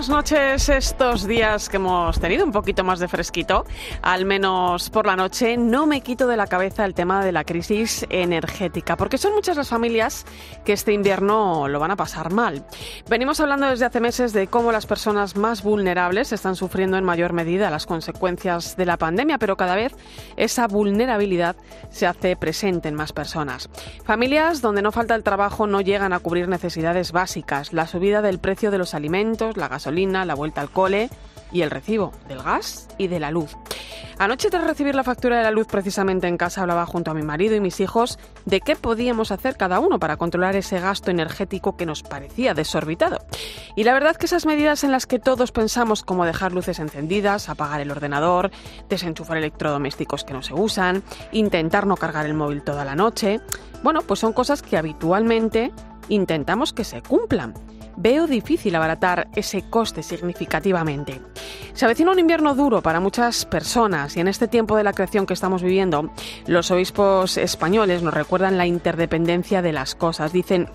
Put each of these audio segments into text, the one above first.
Buenas noches. Estos días que hemos tenido un poquito más de fresquito, al menos por la noche, no me quito de la cabeza el tema de la crisis energética, porque son muchas las familias que este invierno lo van a pasar mal. Venimos hablando desde hace meses de cómo las personas más vulnerables están sufriendo en mayor medida las consecuencias de la pandemia, pero cada vez esa vulnerabilidad se hace presente en más personas. Familias donde no falta el trabajo no llegan a cubrir necesidades básicas, la subida del precio de los alimentos, la gasolina, la vuelta al cole y el recibo del gas y de la luz. Anoche tras recibir la factura de la luz precisamente en casa hablaba junto a mi marido y mis hijos de qué podíamos hacer cada uno para controlar ese gasto energético que nos parecía desorbitado. Y la verdad que esas medidas en las que todos pensamos como dejar luces encendidas, apagar el ordenador, desenchufar electrodomésticos que no se usan, intentar no cargar el móvil toda la noche, bueno, pues son cosas que habitualmente intentamos que se cumplan veo difícil abaratar ese coste significativamente. Se avecina un invierno duro para muchas personas y en este tiempo de la creación que estamos viviendo, los obispos españoles nos recuerdan la interdependencia de las cosas. Dicen,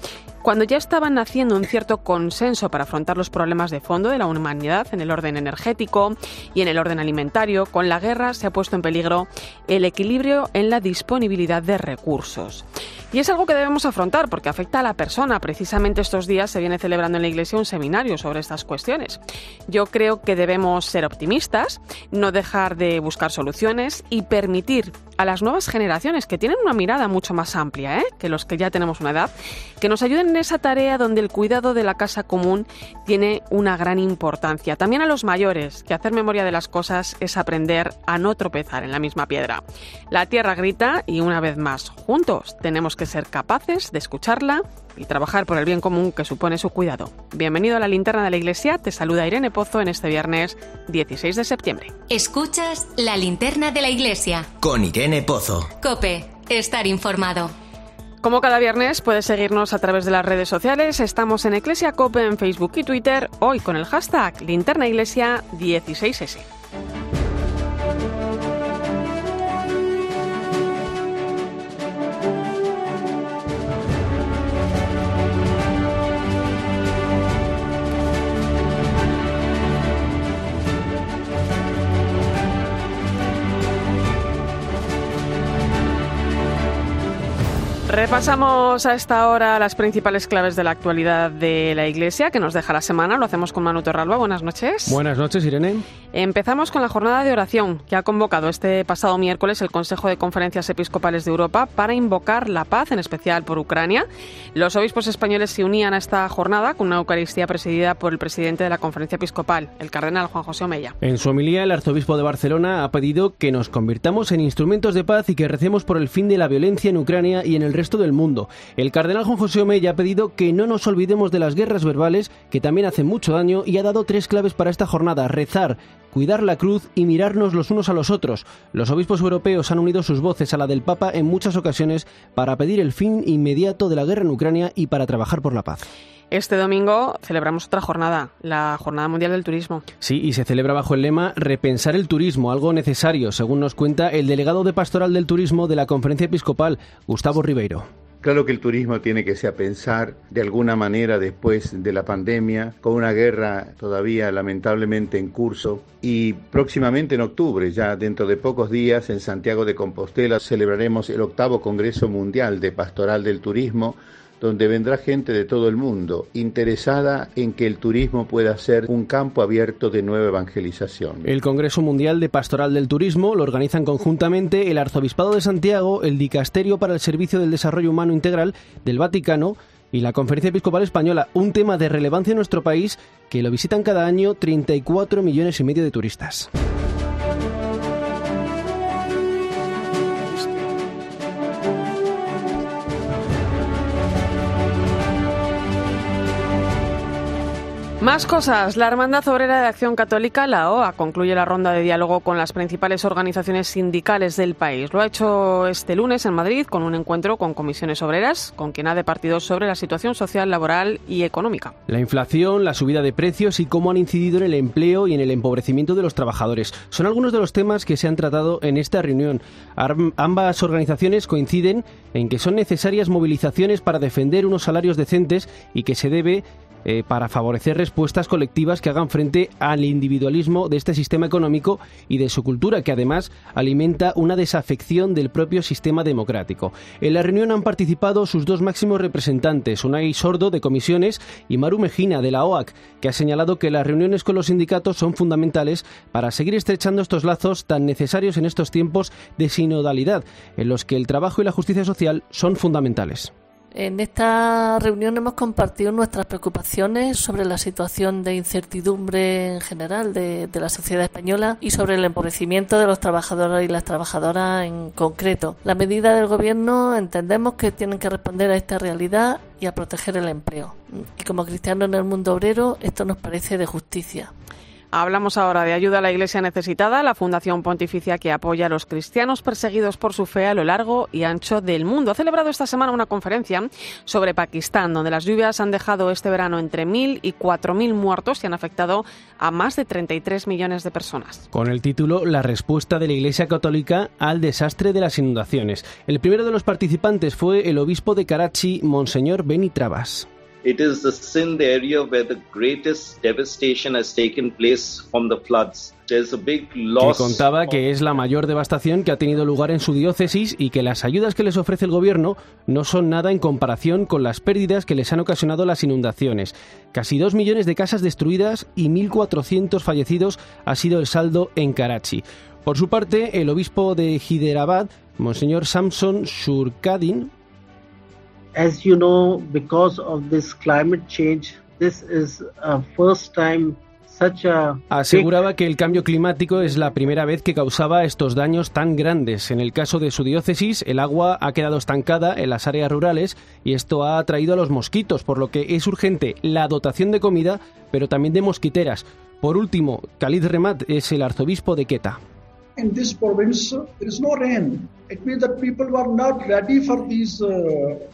cuando ya estaban naciendo un cierto consenso para afrontar los problemas de fondo de la humanidad en el orden energético y en el orden alimentario, con la guerra se ha puesto en peligro el equilibrio en la disponibilidad de recursos. Y es algo que debemos afrontar porque afecta a la persona. Precisamente estos días se viene celebrando en la Iglesia un seminario sobre estas cuestiones. Yo creo que debemos ser optimistas, no dejar de buscar soluciones y permitir a las nuevas generaciones que tienen una mirada mucho más amplia ¿eh? que los que ya tenemos una edad, que nos ayuden en esa tarea donde el cuidado de la casa común tiene una gran importancia. También a los mayores, que hacer memoria de las cosas es aprender a no tropezar en la misma piedra. La tierra grita y una vez más, juntos tenemos que ser capaces de escucharla y trabajar por el bien común que supone su cuidado. Bienvenido a la linterna de la iglesia, te saluda Irene Pozo en este viernes 16 de septiembre. Escuchas la linterna de la iglesia. Con Irene Pozo. Cope, estar informado. Como cada viernes puedes seguirnos a través de las redes sociales, estamos en Iglesia Cope en Facebook y Twitter, hoy con el hashtag linterna iglesia 16S. Repasamos a esta hora las principales claves de la actualidad de la Iglesia que nos deja la semana. Lo hacemos con Manu Torralba. Buenas noches. Buenas noches, Irene. Empezamos con la jornada de oración que ha convocado este pasado miércoles el Consejo de Conferencias Episcopales de Europa para invocar la paz, en especial por Ucrania. Los obispos españoles se unían a esta jornada con una Eucaristía presidida por el presidente de la Conferencia Episcopal, el cardenal Juan José Omeya. En su homilía, el arzobispo de Barcelona ha pedido que nos convirtamos en instrumentos de paz y que recemos por el fin de la violencia en Ucrania y en el resto del mundo. El cardenal Juan José Omeya ha pedido que no nos olvidemos de las guerras verbales, que también hacen mucho daño, y ha dado tres claves para esta jornada: rezar, cuidar la cruz y mirarnos los unos a los otros. Los obispos europeos han unido sus voces a la del Papa en muchas ocasiones para pedir el fin inmediato de la guerra en Ucrania y para trabajar por la paz. Este domingo celebramos otra jornada, la Jornada Mundial del Turismo. Sí, y se celebra bajo el lema Repensar el turismo, algo necesario, según nos cuenta el delegado de Pastoral del Turismo de la Conferencia Episcopal, Gustavo Ribeiro. Claro que el turismo tiene que ser a pensar de alguna manera después de la pandemia, con una guerra todavía lamentablemente en curso. Y próximamente en octubre, ya dentro de pocos días, en Santiago de Compostela celebraremos el octavo Congreso Mundial de Pastoral del Turismo donde vendrá gente de todo el mundo interesada en que el turismo pueda ser un campo abierto de nueva evangelización. El Congreso Mundial de Pastoral del Turismo lo organizan conjuntamente el Arzobispado de Santiago, el Dicasterio para el Servicio del Desarrollo Humano Integral del Vaticano, y la Conferencia Episcopal Española, un tema de relevancia en nuestro país que lo visitan cada año 34 millones y medio de turistas. Más cosas. La Hermandad Obrera de Acción Católica, la OA, concluye la ronda de diálogo con las principales organizaciones sindicales del país. Lo ha hecho este lunes en Madrid con un encuentro con comisiones obreras, con quien ha departido sobre la situación social, laboral y económica. La inflación, la subida de precios y cómo han incidido en el empleo y en el empobrecimiento de los trabajadores son algunos de los temas que se han tratado en esta reunión. Ambas organizaciones coinciden en que son necesarias movilizaciones para defender unos salarios decentes y que se debe eh, para favorecer respuestas colectivas que hagan frente al individualismo de este sistema económico y de su cultura, que además alimenta una desafección del propio sistema democrático. En la reunión han participado sus dos máximos representantes, Unai Sordo de comisiones y Maru Mejina de la OAC, que ha señalado que las reuniones con los sindicatos son fundamentales para seguir estrechando estos lazos tan necesarios en estos tiempos de sinodalidad, en los que el trabajo y la justicia social son fundamentales. En esta reunión hemos compartido nuestras preocupaciones sobre la situación de incertidumbre en general de, la sociedad española y sobre el empobrecimiento de los trabajadores y las trabajadoras en concreto. La medida del Gobierno entendemos que tienen que responder a esta realidad y a proteger el empleo. Y como cristianos en el mundo obrero, esto nos parece de justicia. Hablamos ahora de ayuda a la Iglesia necesitada, la Fundación Pontificia que apoya a los cristianos perseguidos por su fe a lo largo y ancho del mundo. Ha celebrado esta semana una conferencia sobre Pakistán, donde las lluvias han dejado este verano entre 1.000 y 4.000 muertos y han afectado a más de 33 millones de personas. Con el título La respuesta de la Iglesia Católica al desastre de las inundaciones. El primero de los participantes fue el obispo de Karachi, Monseñor Beni Trabas. It is the Sindh area where the greatest devastation has taken place from the floods. Que contaba que es la mayor devastación que ha tenido lugar en su diócesis y que las ayudas que les ofrece el gobierno no son nada en comparación con las pérdidas que les han ocasionado las inundaciones. Casi dos millones de casas destruidas y 1.400 fallecidos ha sido el saldo en Karachi. Por su parte, el obispo de Hyderabad, Monseñor Samson Shurkadin, as you know, because of this climate change, this is a first time Aseguraba que el cambio climático es la primera vez que causaba estos daños tan grandes. En el caso de su diócesis, el agua ha quedado estancada en las áreas rurales y esto ha atraído a los mosquitos, por lo que es urgente la dotación de comida, pero también de mosquiteras. Por último, Khalid Remat es el arzobispo de Queta. In this province there is no rain. It means that people were not ready for these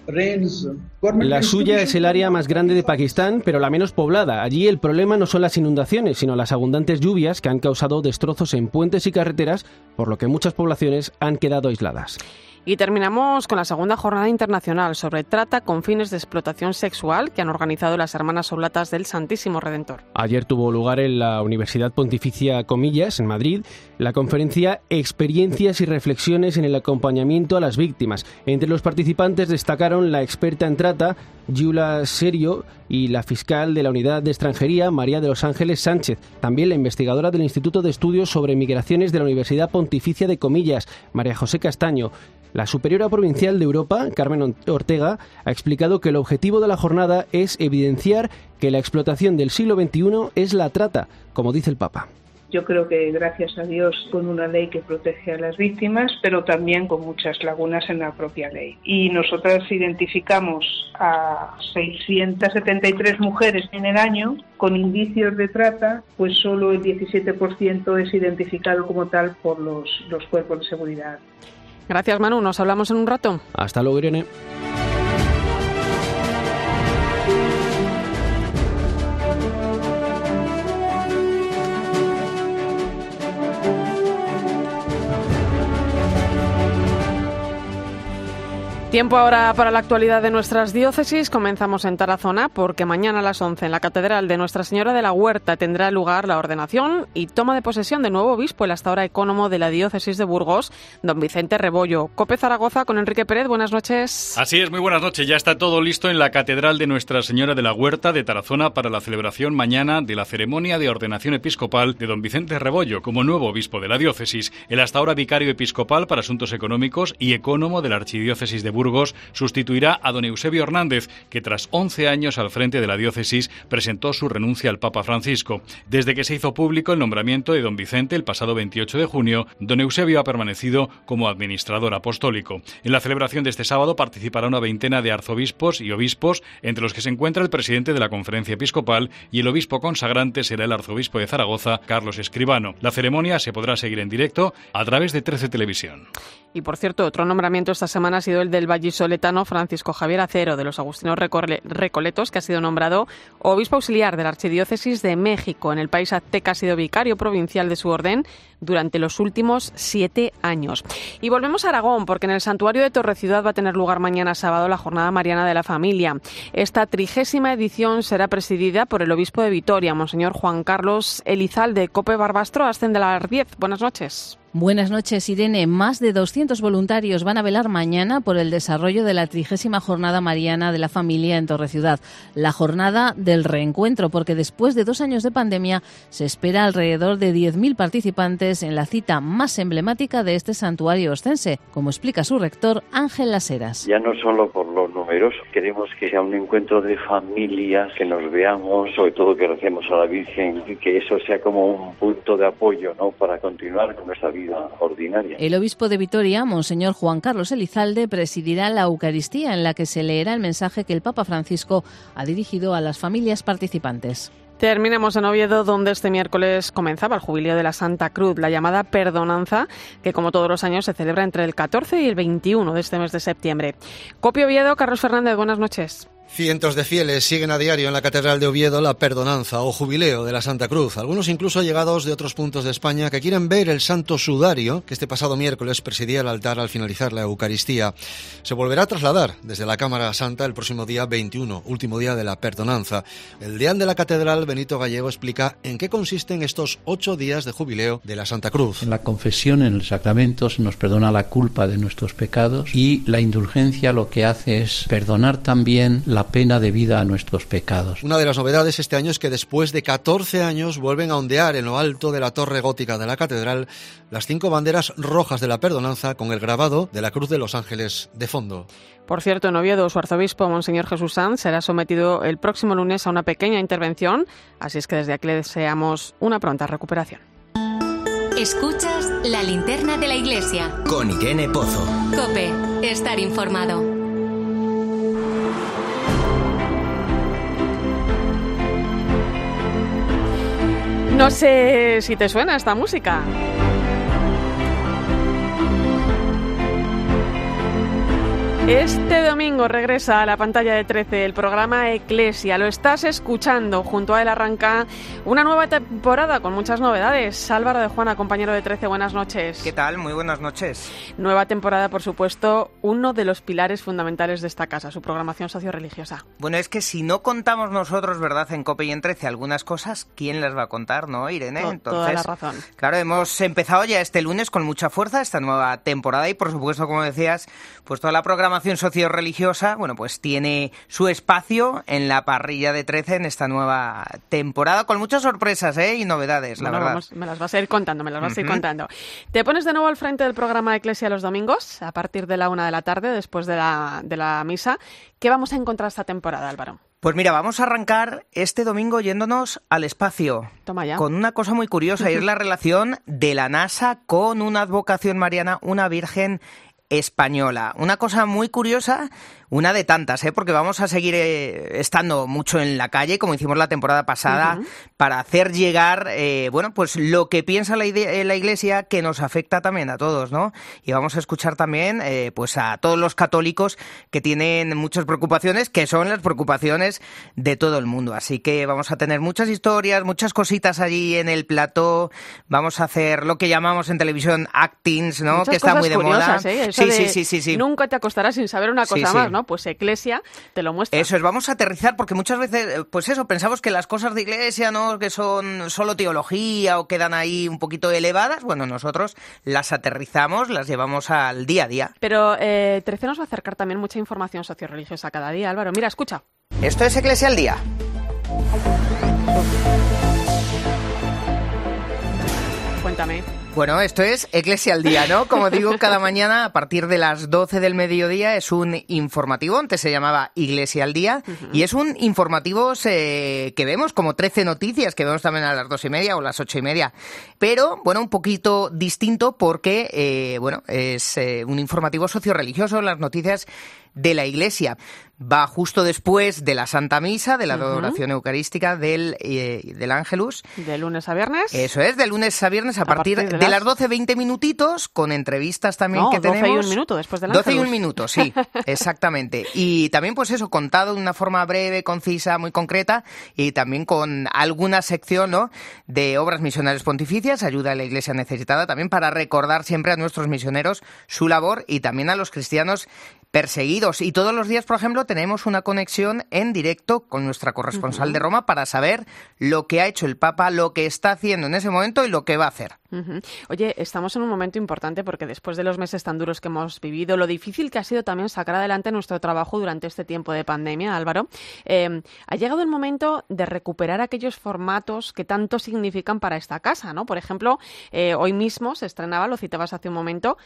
rains. La suya es el área más grande de Pakistán, pero la menos poblada. Allí el problema no son las inundaciones, sino las abundantes lluvias que han causado destrozos en puentes y carreteras, por lo que muchas poblaciones han quedado aisladas. Y terminamos con la segunda jornada internacional sobre trata con fines de explotación sexual que han organizado las Hermanas Oblatas del Santísimo Redentor. Ayer tuvo lugar en la Universidad Pontificia Comillas, en Madrid, la conferencia Experiencias y reflexiones en el acompañamiento a las víctimas. Entre los participantes destacaron la experta en trata, Yula Serio, y la fiscal de la Unidad de Extranjería, María de los Ángeles Sánchez. También la investigadora del Instituto de Estudios sobre Migraciones de la Universidad Pontificia de Comillas, María José Castaño. La superiora provincial de Europa, Carmen Ortega, ha explicado que el objetivo de la jornada es evidenciar que la explotación del siglo XXI es la trata, como dice el Papa. Yo creo que gracias a Dios con una ley que protege a las víctimas, pero también con muchas lagunas en la propia ley. Y nosotras identificamos a 673 mujeres en el año con indicios de trata, pues solo el 17% es identificado como tal por los, los cuerpos de seguridad. Gracias, Manu. Nos hablamos en un rato. Hasta luego, Irene. Tiempo ahora para la actualidad de nuestras diócesis. Comenzamos en Tarazona porque mañana a las 11 en la Catedral de Nuestra Señora de la Huerta tendrá lugar la ordenación y toma de posesión de nuevo obispo, el hasta ahora ecónomo de la diócesis de Burgos, don Vicente Rebollo. Cope Zaragoza con Enrique Pérez, buenas noches. Así es, muy buenas noches. Ya está todo listo en la Catedral de Nuestra Señora de la Huerta de Tarazona para la celebración mañana de la ceremonia de ordenación episcopal de don Vicente Rebollo como nuevo obispo de la diócesis, el hasta ahora vicario episcopal para asuntos económicos y ecónomo de la Archidiócesis de Burgos Sustituirá a don Eusebio Hernández, que tras 11 años al frente de la diócesis presentó su renuncia al Papa Francisco. Desde que se hizo público el nombramiento de don Vicente el pasado 28 de junio, don Eusebio ha permanecido como administrador apostólico. En la celebración de este sábado participará una veintena de arzobispos y obispos, entre los que se encuentra el presidente de la conferencia episcopal y el obispo consagrante será el arzobispo de Zaragoza, Carlos Escribano. La ceremonia se podrá seguir en directo a través de 13 Televisión. Y por cierto, otro nombramiento esta semana ha sido el del vallisoletano Francisco Javier Acero de los Agustinos Recoletos, que ha sido nombrado obispo auxiliar de la Archidiócesis de México. En el país azteca ha sido vicario provincial de su orden durante los últimos siete años. Y volvemos a Aragón, porque en el santuario de Torre Ciudad va a tener lugar mañana sábado la Jornada Mariana de la Familia. Esta trigésima edición será presidida por el obispo de Vitoria, Monseñor Juan Carlos Elizalde. Cope Barbastro, ascende a las 10. Buenas noches. Buenas noches, Irene. Más de 200 voluntarios van a velar mañana por el desarrollo de la trigésima Jornada Mariana de la Familia en Torre Ciudad. La jornada del reencuentro, porque después de dos años de pandemia se espera alrededor de 10.000 participantes en la cita más emblemática de este santuario ostense, como explica su rector Ángel Laseras. Ya no solo por lo numeroso, queremos que sea un encuentro de familias, que nos veamos, sobre todo que recemos a la Virgen, y que eso sea como un punto de apoyo ¿no? para continuar con nuestra vida ordinaria. El obispo de Vitoria, Monseñor Juan Carlos Elizalde, presidirá la Eucaristía en la que se leerá el mensaje que el Papa Francisco ha dirigido a las familias participantes. Terminemos en Oviedo, donde este miércoles comenzaba el jubileo de la Santa Cruz, la llamada Perdonanza, que como todos los años se celebra entre el 14 y el 21 de este mes de septiembre. Copio Oviedo, Carlos Fernández, buenas noches. Cientos de fieles siguen a diario en la Catedral de Oviedo la perdonanza o jubileo de la Santa Cruz, algunos incluso llegados de otros puntos de España que quieren ver el santo sudario que este pasado miércoles presidía el altar al finalizar la Eucaristía. Se volverá a trasladar desde la Cámara Santa el próximo día 21, último día de la perdonanza. El deán de la Catedral, Benito Gallego, explica en qué consisten estos ocho días de jubileo de la Santa Cruz. En la confesión, en el sacramento, se nos perdona la culpa de nuestros pecados y la indulgencia lo que hace es perdonar también la pena de vida a nuestros pecados. Una de las novedades este año es que después de 14 años vuelven a ondear en lo alto de la torre gótica de la catedral las cinco banderas rojas de la perdonanza con el grabado de la Cruz de los Ángeles de fondo. Por cierto, en Oviedo, su arzobispo, Monseñor Jesús Sanz, será sometido el próximo lunes a una pequeña intervención, así es que desde aquí le deseamos una pronta recuperación. Escuchas la linterna de la iglesia. Con Irene Pozo. Cope, estar informado. No sé si te suena esta música. Este domingo regresa a la pantalla de 13 el programa Eclesia. Lo estás escuchando. Junto a él arranca una nueva temporada con muchas novedades. Álvaro de Juana, compañero de 13, buenas noches. ¿Qué tal? Muy buenas noches. Nueva temporada, por supuesto, uno de los pilares fundamentales de esta casa, su programación socio-religiosa. Bueno, es que si no contamos nosotros, ¿verdad?, en COPE y en 13 algunas cosas, ¿quién las va a contar, no, Irene? Entonces, toda la razón. Claro, hemos empezado ya este lunes con mucha fuerza esta nueva temporada y, por supuesto, como decías, pues toda la programación socio-religiosa, bueno, pues tiene su espacio en la parrilla de 13 en esta nueva temporada, con muchas sorpresas ¿eh? y novedades, la verdad. me las vas a ir contando, me las vas a ir contando. Te pones de nuevo al frente del programa Eclesia los domingos, a partir de la una de la tarde, después de la, de la misa. ¿Qué vamos a encontrar esta temporada, Álvaro? Pues mira, vamos a arrancar este domingo yéndonos al espacio. Toma ya. Con una cosa muy curiosa, y es la relación de la NASA con una advocación mariana, una virgen española. Una cosa muy curiosa una de tantas, ¿eh? porque vamos a seguir eh, estando mucho en la calle, como hicimos la temporada pasada, para hacer llegar, eh, bueno, pues lo que piensa la, eh, la, Iglesia que nos afecta también a todos, ¿no? Y vamos a escuchar también, pues a todos los católicos que tienen muchas preocupaciones, que son las preocupaciones de todo el mundo. Así que vamos a tener muchas historias, muchas cositas allí en el plató. Vamos a hacer lo que llamamos en televisión actings, ¿no? que está muy de moda. sí, sí, sí, sí, Nunca te acostarás sin saber una cosa más, ¿no? Pues Iglesia te lo muestra. Eso es, vamos a aterrizar porque muchas veces, eh, pues eso, pensamos que las cosas de Iglesia, ¿no? Que son solo teología o quedan ahí un poquito elevadas. Bueno, nosotros las aterrizamos, las llevamos al día a día. Pero eh, 13 nos va a acercar también mucha información socioreligiosa cada día, Álvaro. Mira, escucha. Esto es Iglesia al día. Cuéntame. Bueno, esto es Iglesia al Día, ¿no? Como digo, cada mañana a partir de las 12 del mediodía es un informativo, antes se llamaba Iglesia al Día, y es un informativo eh, que vemos como 13 noticias, que vemos también a las dos y media o las ocho y media, pero bueno, un poquito distinto porque, eh, bueno, es eh, un informativo socio-religioso, las noticias de la Iglesia. Va justo después de la Santa Misa, de la adoración eucarística del, eh, del Ángelus. De lunes a viernes. Eso es, de lunes a viernes a, partir, de, las... 12, 20 minutitos, con entrevistas también que 12 tenemos. 12 y un minuto después del 12 y un minuto, sí, exactamente. Y también, pues eso, contado de una forma breve, concisa, muy concreta, y también con alguna sección ¿no? de obras misionales pontificias, ayuda a la Iglesia necesitada, también para recordar siempre a nuestros misioneros su labor y también a los cristianos perseguidos. Y todos los días, por ejemplo, tenemos una conexión en directo con nuestra corresponsal de Roma para saber lo que ha hecho el Papa, lo que está haciendo en ese momento y lo que va a hacer. Oye, estamos en un momento importante porque después de los meses tan duros que hemos vivido, lo difícil que ha sido también sacar adelante nuestro trabajo durante este tiempo de pandemia, Álvaro, eh, ha llegado el momento de recuperar aquellos formatos que tanto significan para esta casa, ¿no? Por ejemplo, eh, hoy mismo se estrenaba, lo citabas hace un momento,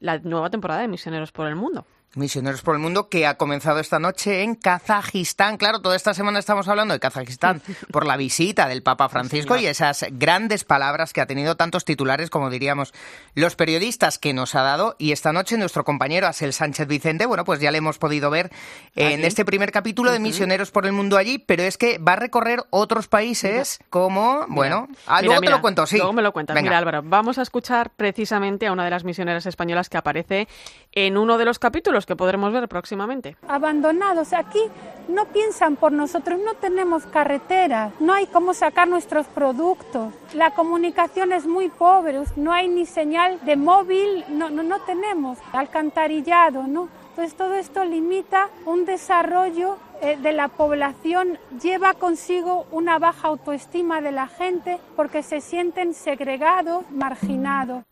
la nueva temporada de Misioneros por el Mundo. Misioneros por el Mundo, que ha comenzado esta noche en Kazajistán. Claro, toda esta semana estamos hablando de Kazajistán por la visita del Papa Francisco y esas grandes palabras que ha tenido tantos titulares, como diríamos, los periodistas que nos ha dado. Y esta noche nuestro compañero Asel Sánchez Vicente, bueno, pues ya le hemos podido ver en este primer capítulo de Misioneros por el Mundo allí, pero es que va a recorrer otros países como, bueno, ah, luego te lo cuento, sí. Luego me lo cuentas. Mira, Álvaro, vamos a escuchar precisamente a una de las misioneras españolas que aparece en uno de los capítulos que podremos ver próximamente. Abandonados. Aquí no piensan por nosotros, no tenemos carreteras, no hay cómo sacar nuestros productos. La comunicación es muy pobre, no hay ni señal de móvil, no, no, no tenemos alcantarillado, ¿no? Entonces todo esto limita un desarrollo eh, de la población, lleva consigo una baja autoestima de la gente porque se sienten segregados, marginados.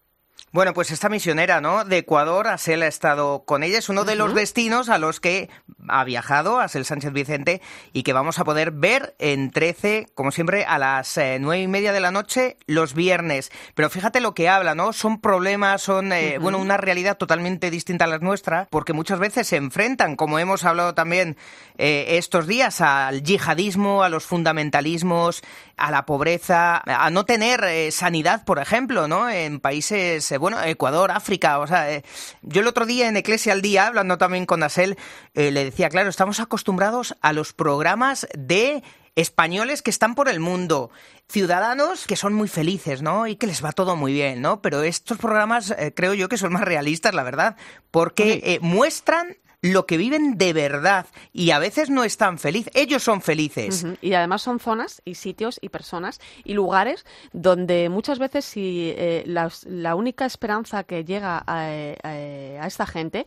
Bueno, pues esta misionera, ¿no? De Ecuador, Asel ha estado con ella. Es uno de los destinos a los que ha viajado Asel Sánchez Vicente y que vamos a poder ver en 13, como siempre, a las eh, nueve y media de la noche los viernes. Pero fíjate lo que habla, ¿no? Son problemas, son, eh, bueno, una realidad totalmente distinta a la nuestra, porque muchas veces se enfrentan, como hemos hablado también eh, estos días, al yihadismo, a los fundamentalismos, a la pobreza, a no tener sanidad, por ejemplo, ¿no? En países bueno, Ecuador, África, o sea, eh, yo el otro día en Eclesia al Día, hablando también con Asel, eh, le decía, claro, estamos acostumbrados a los programas de españoles que están por el mundo, ciudadanos que son muy felices, ¿no? Y que les va todo muy bien, ¿no? Pero estos programas eh, creo yo que son más realistas, la verdad, porque muestran lo que viven de verdad y a veces no están felices. Ellos son felices. Y además son zonas y sitios y personas y lugares donde muchas veces si eh, la, única esperanza que llega a, eh, esta gente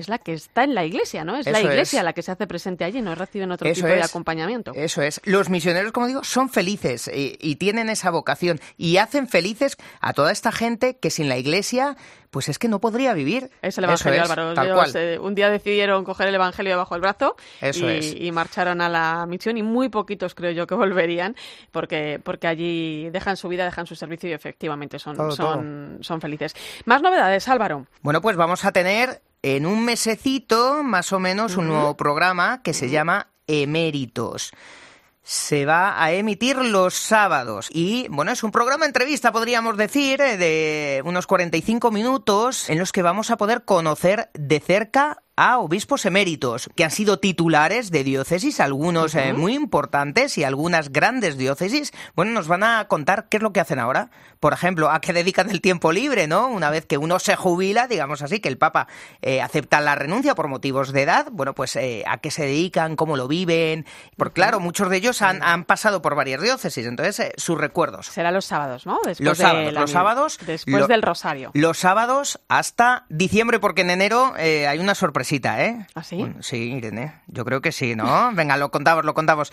es la que está en la iglesia, ¿no? Es la iglesia la que se hace presente allí, no reciben otro tipo de acompañamiento. Eso es. Los misioneros, como digo, son felices y, y, tienen esa vocación y hacen felices a toda esta gente que sin la iglesia pues es que no podría vivir. Es el Evangelio, Álvaro. un día decidieron coger el Evangelio bajo el brazo y, marcharon a la misión y muy poquitos creo yo que volverían porque, porque allí dejan su vida, dejan su servicio y efectivamente son, son, son felices. Más novedades, Álvaro. Bueno, pues vamos a tener en un mesecito más o menos un nuevo programa que se llama Eméritos se va a emitir los sábados. Y bueno, es un programa entrevista, podríamos decir, eh, de unos 45 minutos en los que vamos a poder conocer de cerca a obispos eméritos, que han sido titulares de diócesis, algunos eh, muy importantes y algunas grandes diócesis. Bueno, nos van a contar qué es lo que hacen ahora. Por ejemplo, a qué dedican el tiempo libre, ¿no? Una vez que uno se jubila, digamos así, que el Papa eh, acepta la renuncia por motivos de edad, bueno, pues eh, a qué se dedican, cómo lo viven. Porque claro, muchos de ellos han, han pasado por varias diócesis, entonces sus recuerdos. Será los sábados, ¿no? Después los sábados, los sábados. Después del rosario. Los sábados hasta diciembre, porque en enero hay una sorpresa ¿eh? ¿Ah, sí? sí, Irene, yo creo que sí, ¿no? Venga, lo contamos, lo contamos.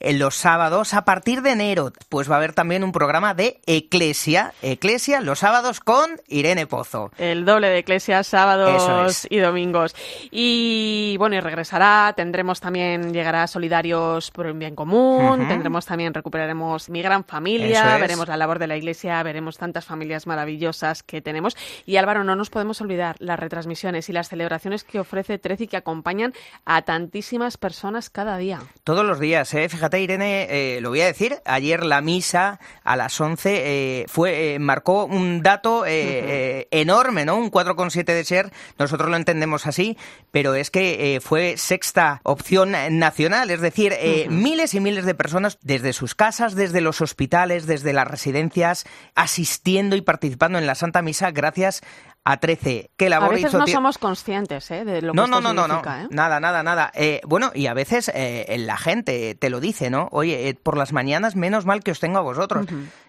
En los sábados a partir de enero. Pues va a haber también un programa de Eclesia. Eclesia los sábados con Irene Pozo. El doble de Eclesia sábados y domingos. Y bueno, y regresará. Tendremos también, llegará Solidarios por un Bien Común. Tendremos también, recuperaremos Mi Gran Familia. Veremos la labor de la Iglesia. Veremos tantas familias maravillosas que tenemos. Y Álvaro, no nos podemos olvidar las retransmisiones y las celebraciones que ofrece Trece y que acompañan a tantísimas personas cada día. Todos los días, ¿eh? Fíjate, Irene, eh, lo voy a decir, ayer la misa a las 11 eh, fue, eh, marcó un dato enorme, ¿no? Un 4,7 de ser, nosotros lo entendemos así, pero es que fue sexta opción nacional, es decir, miles y miles de personas desde sus casas, desde los hospitales, desde las residencias, asistiendo y participando en la Santa Misa gracias a 13. ¿Qué labor a veces no somos conscientes ¿eh? de lo que no, esto no, no, no, ¿eh? nada, nada, nada. Eh, bueno, y a veces eh, la gente te lo dice, ¿no? Oye, eh, por las mañanas menos mal que os tengo a vosotros.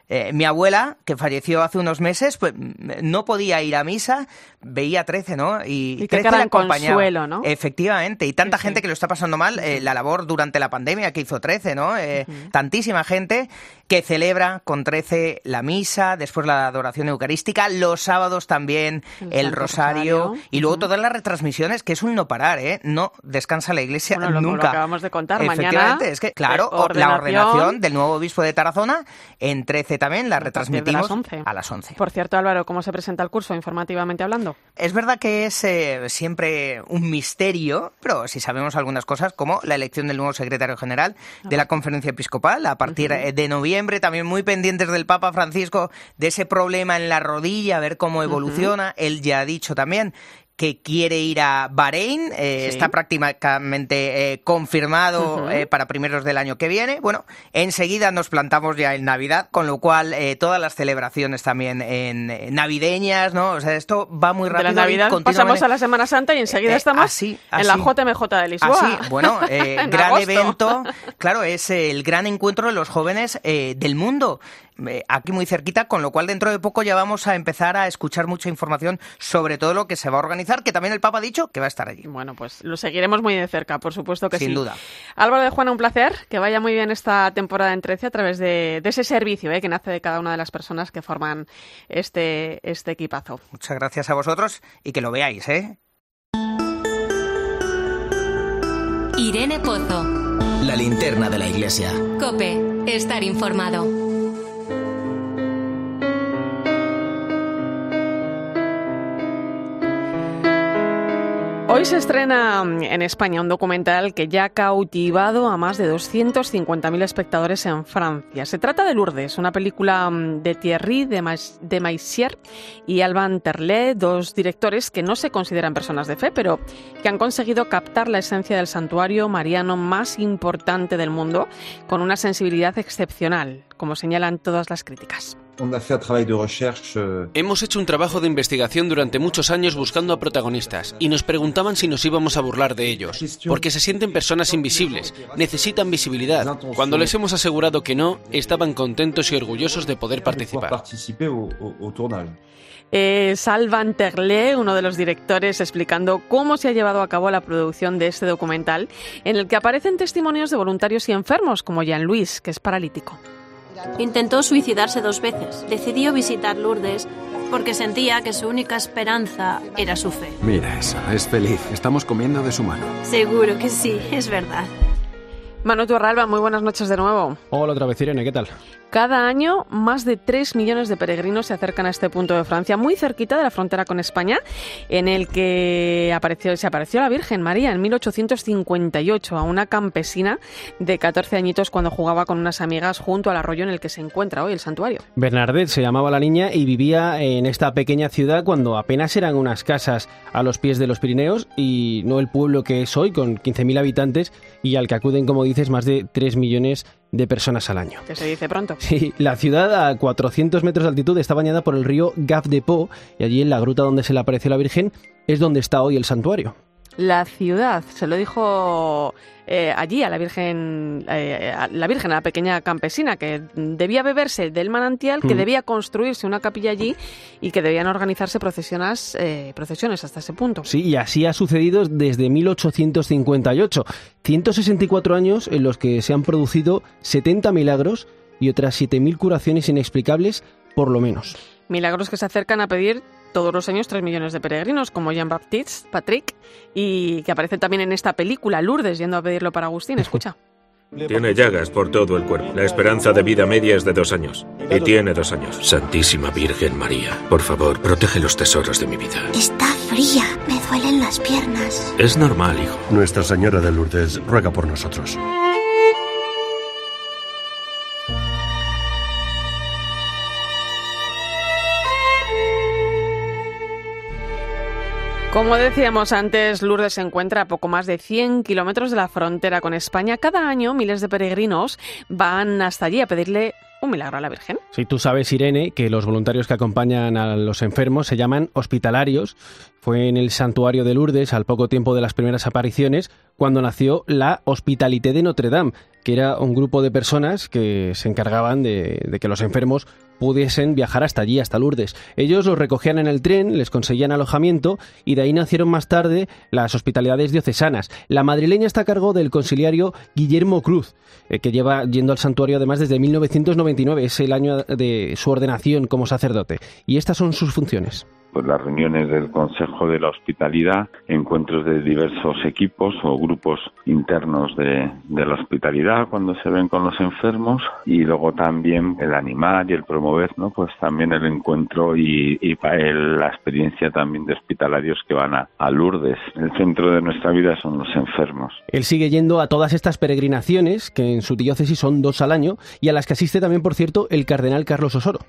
Eh, mi abuela, que falleció hace unos meses, pues no podía ir a misa, veía 13, ¿no? Y, y 13 la Consuelo, ¿no? Efectivamente, y tanta gente que lo está pasando mal, eh, la labor durante la pandemia que hizo 13, ¿no? Eh, tantísima gente que celebra con 13 la misa, después la adoración eucarística, los sábados también el, rosario, y luego todas las retransmisiones, que es un no parar, ¿eh? No descansa la iglesia bueno, nunca. Lo acabamos de contar, Efectivamente, es que, claro, la ordenación del nuevo obispo de Tarazona en 13 también la retransmitimos a las 11. Por cierto, Álvaro, ¿cómo se presenta el curso informativamente hablando? Es verdad que es eh, siempre un misterio, pero si sabemos algunas cosas, como la elección del nuevo secretario general de la conferencia episcopal a partir de noviembre, también muy pendientes del Papa Francisco, de ese problema en la rodilla, a ver cómo evoluciona. Él ya ha dicho también que quiere ir a Bahrein. Eh, está prácticamente eh, confirmado eh, para primeros del año que viene. Bueno, enseguida nos plantamos ya en Navidad, con lo cual todas las celebraciones también en navideñas, ¿no? O sea, esto va muy rápido. De la Navidad pasamos a la Semana Santa y enseguida estamos en la JMJ de Lisboa. Así, bueno, gran evento. Claro, es el gran encuentro de los jóvenes del mundo aquí muy cerquita, con lo cual dentro de poco ya vamos a empezar a escuchar mucha información sobre todo lo que se va a organizar, que también el Papa ha dicho que va a estar allí. Bueno, pues lo seguiremos muy de cerca, por supuesto que sí. Sin duda. Álvaro de Juana, un placer, que vaya muy bien esta temporada en 13 a través de, ese servicio ¿eh? que nace de cada una de las personas que forman este, este equipazo. Muchas gracias a vosotros y que lo veáis, ¿eh? Irene Pozo. La linterna de la iglesia. Cope, estar informado. Hoy se estrena en España un documental que ya ha cautivado a más de 250.000 espectadores en Francia. Se trata de Lourdes, una película mm, de Thierry de Maizière y Alban Terlet, dos directores que no se consideran personas de fe, pero que han conseguido captar la esencia del santuario mariano más importante del mundo con una sensibilidad excepcional, como señalan todas las críticas. Euh, Hemos hecho un trabajo de investigación durante muchos años buscando a protagonistas y nos preguntaban si nos íbamos a burlar de ellos, porque se sienten personas invisibles, necesitan visibilidad. Cuando les hemos asegurado que no, estaban contentos y orgullosos de poder participar. Eh, Salvan Terle, uno de los directores, explicando cómo se ha llevado a cabo la producción de este documental, en el que aparecen testimonios de voluntarios y enfermos, como Jean Luis, que es paralítico. Intentó suicidarse dos veces. Decidió visitar Lourdes porque sentía que su única esperanza era su fe. Mira eso, es feliz. Estamos comiendo de su mano. Seguro que sí, es verdad. Manu Torralba, muy buenas noches de nuevo. Hola otra vez, Irene, ¿qué tal? Cada año, más de 3 millones de peregrinos se acercan a este punto de Francia, muy cerquita de la frontera con España, en el que apareció, se apareció la Virgen María en 1858 a una campesina de 14 añitos cuando jugaba con unas amigas junto al arroyo en el que se encuentra hoy el santuario. Bernadette se llamaba la niña y vivía en esta pequeña ciudad cuando apenas eran unas casas a los pies de los Pirineos y no el pueblo que es hoy con 15.000 habitantes y al que acuden, como dices, más de 3 millones de personas al año. Que se dice pronto. Sí, la ciudad a 400 metros de altitud está bañada por el río Gaf de Po y allí en la gruta donde se le apareció la Virgen es donde está hoy el santuario. La ciudad. Se lo dijo eh, allí a la Virgen, eh, a la Virgen, a la pequeña campesina, que debía beberse del manantial, que Mm. debía construirse una capilla allí y que debían organizarse procesiones, eh, procesiones hasta ese punto. Sí, y así ha sucedido desde 1858. 164 años en los que se han producido 70 milagros y otras 7.000 curaciones inexplicables, por lo menos. Milagros que se acercan a pedir todos los años 3 millones de peregrinos, como Jean-Baptiste, Patrick, y que aparece también en esta película, Lourdes, yendo a pedirlo para Agustín. Escucha. Tiene llagas por todo el cuerpo. La esperanza de vida media es de dos años. Y tiene dos años. Santísima Virgen María, por favor, protege los tesoros de mi vida. Está fría, me duelen las piernas. Es normal, hijo. Nuestra Señora de Lourdes ruega por nosotros. Como decíamos antes, Lourdes se encuentra a poco más de 100 kilómetros de la frontera con España. Cada año miles de peregrinos van hasta allí a pedirle un milagro a la Virgen. Si tú sabes, Irene, que los voluntarios que acompañan a los enfermos se llaman hospitalarios. Fue en el santuario de Lourdes, al poco tiempo de las primeras apariciones, cuando nació la Hospitalité de Notre Dame, que era un grupo de personas que se encargaban de que los enfermos pudiesen viajar hasta allí, hasta Lourdes. Ellos los recogían en el tren, les conseguían alojamiento y de ahí nacieron más tarde las hospitalidades diocesanas. La madrileña está a cargo del conciliario Guillermo Cruz, eh, que lleva yendo al santuario además desde 1999, es el año de su ordenación como sacerdote. Y estas son sus funciones pues las reuniones del Consejo de la Hospitalidad, encuentros de diversos equipos o grupos internos de, de, la hospitalidad cuando se ven con los enfermos y luego también el animar y el promover, ¿no? Pues también el encuentro y, y el, la experiencia también de hospitalarios que van a, a Lourdes. El centro de nuestra vida son los enfermos. Él sigue yendo a todas estas peregrinaciones, que en su diócesis son dos al año, y a las que asiste también, por cierto, el cardenal Carlos Osoro.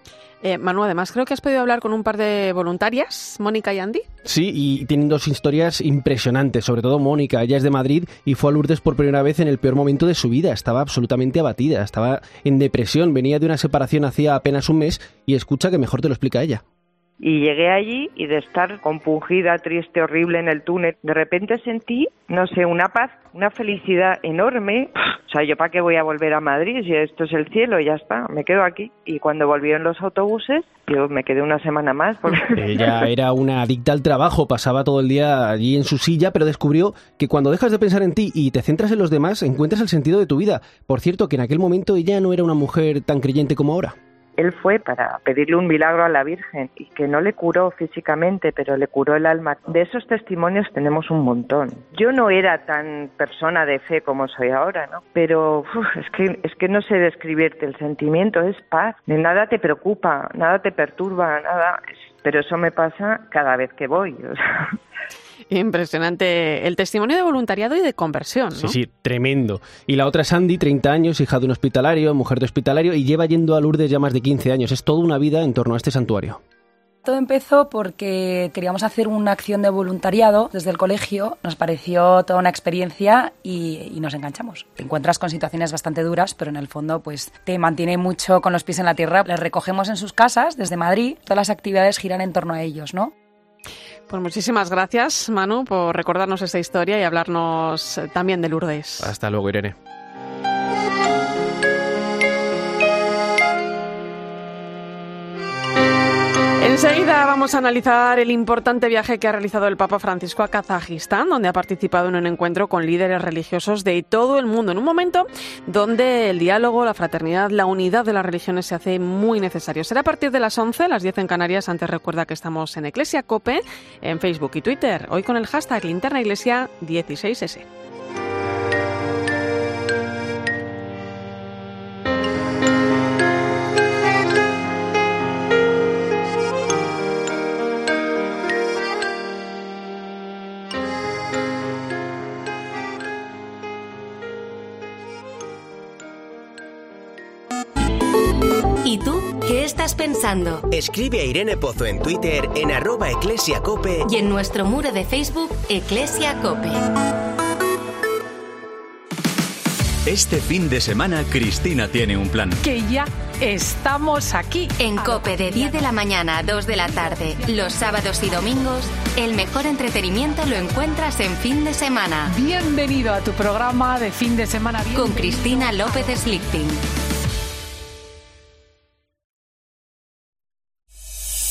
Eh, Manu, además creo que has podido hablar con un par de voluntarias, Mónica y Andy. Sí, y tienen dos historias impresionantes, sobre todo Mónica, ella es de Madrid y fue a Lourdes por primera vez en el peor momento de su vida, estaba absolutamente abatida, estaba en depresión, venía de una separación hacía apenas un mes y escucha que mejor te lo explica ella. Y llegué allí y de estar compungida, triste, horrible en el túnel, de repente sentí, no sé, una paz, una felicidad enorme. O sea, yo para qué voy a volver a Madrid si esto es el cielo, ya está, me quedo aquí. Y cuando volvieron los autobuses, yo me quedé una semana más. Ella era una adicta al trabajo, pasaba todo el día allí en su silla, pero descubrió que cuando dejas de pensar en ti y te centras en los demás, encuentras el sentido de tu vida. Por cierto, que en aquel momento ella no era una mujer tan creyente como ahora él fue para pedirle un milagro a la Virgen y que no le curó físicamente, pero le curó el alma. De esos testimonios tenemos un montón. Yo no era tan persona de fe como soy ahora, ¿no? Pero es que es que no sé describirte el sentimiento, es paz. Nada te preocupa, nada te perturba, nada. Pero eso me pasa cada vez que voy. O sea. Impresionante el testimonio de voluntariado y de conversión. ¿no? Sí, sí, tremendo. Y la otra es Sandy, 30 años, hija de un hospitalario, mujer de hospitalario, y lleva yendo a Lourdes ya más de 15 años. Es toda una vida en torno a este santuario. Todo empezó porque queríamos hacer una acción de voluntariado desde el colegio. Nos pareció toda una experiencia y, y, nos enganchamos. Te encuentras con situaciones bastante duras, pero en el fondo pues te mantiene mucho con los pies en la tierra. Les recogemos en sus casas desde Madrid. Todas las actividades giran en torno a ellos, ¿no? Pues muchísimas gracias, Manu, por recordarnos esta historia y hablarnos también de Lourdes. Hasta luego, Irene. Enseguida vamos a analizar el importante viaje que ha realizado el Papa Francisco a Kazajistán, donde ha participado en un encuentro con líderes religiosos de todo el mundo, en un momento donde el diálogo, la fraternidad, la unidad de las religiones se hace muy necesario. Será a partir de las 11, las 10 en Canarias. Antes recuerda que estamos en Iglesia Cope, en Facebook y Twitter, hoy con el hashtag Linterna Iglesia 16S. Pensando? Escribe a Irene Pozo en Twitter en arroba eclesiacope y en nuestro muro de Facebook Eclesia Cope. Este fin de semana Cristina tiene un plan. Que ya estamos aquí. En Cope de 10 de la mañana a 2 de la tarde, los sábados y domingos, El mejor entretenimiento lo encuentras en fin de semana. Bienvenido a tu programa de fin de semana. Con Cristina López Slichting.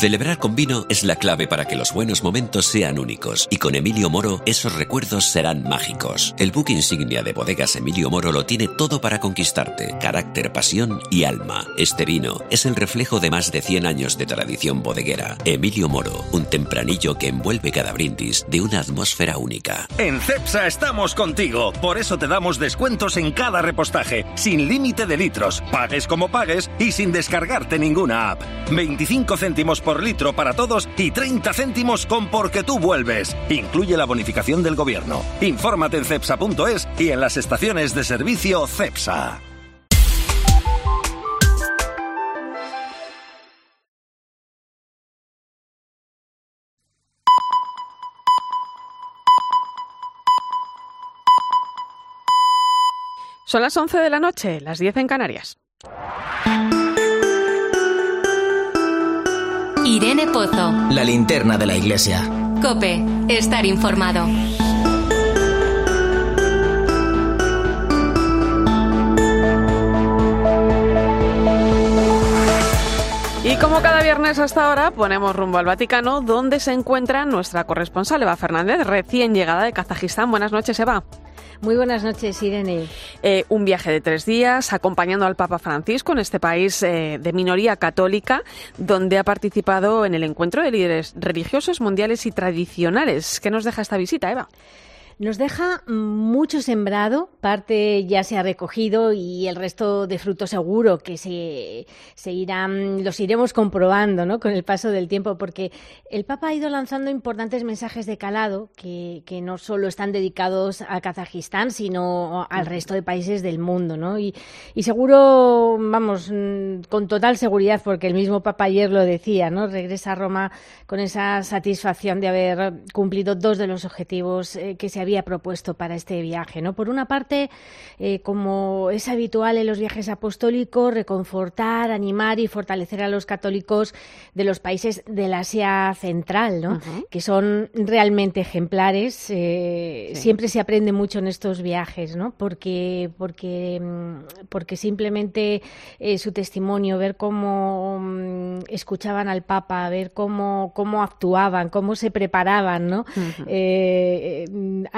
Celebrar con vino es la clave para que los buenos momentos sean únicos y con Emilio Moro esos recuerdos serán mágicos. El buque insignia de bodegas Emilio Moro lo tiene todo para conquistarte, carácter, pasión y alma. Este vino es el reflejo de más de 100 años de tradición bodeguera. Emilio Moro, un tempranillo que envuelve cada brindis de una atmósfera única. En CEPSA estamos contigo, por eso te damos descuentos en cada repostaje, sin límite de litros, pagues como pagues y sin descargarte ninguna app. 25 céntimos por litro para todos y 30 céntimos con Porque tú vuelves. Incluye la bonificación del gobierno. Infórmate en cepsa.es y en las estaciones de servicio CEPSA. Son las 11 de la noche, las 10 en Canarias. Irene Pozo. La linterna de la iglesia. Cope, estar informado. Y como cada viernes hasta ahora, ponemos rumbo al Vaticano, donde se encuentra nuestra corresponsal Eva Fernández, recién llegada de Kazajistán. Buenas noches, Eva. Muy buenas noches, Irene. Eh, un viaje de tres días acompañando al Papa Francisco en este país eh, de minoría católica, donde ha participado en el encuentro de líderes religiosos, mundiales y tradicionales. ¿Qué nos deja esta visita, Eva? Nos deja mucho sembrado, parte ya se ha recogido y el resto de fruto seguro que se, se irán, los iremos comprobando ¿no? con el paso del tiempo, porque el Papa ha ido lanzando importantes mensajes de calado que, que no solo están dedicados a Kazajistán, sino al resto de países del mundo. ¿no? Y, y seguro, vamos, mm, con total seguridad, porque el mismo Papa ayer lo decía, ¿no? regresa a Roma con esa satisfacción de haber cumplido dos de los objetivos eh, que se había había propuesto para este viaje. ¿no? Por una parte, eh, como es habitual en los viajes apostólicos, reconfortar, animar y fortalecer a los católicos de los países del Asia Central, ¿no? que son realmente ejemplares. Eh, sí. Siempre se aprende mucho en estos viajes, ¿no? porque, porque, mm, porque simplemente eh, su testimonio, ver cómo mm, escuchaban al Papa, ver cómo, cómo actuaban, cómo se preparaban, ¿no?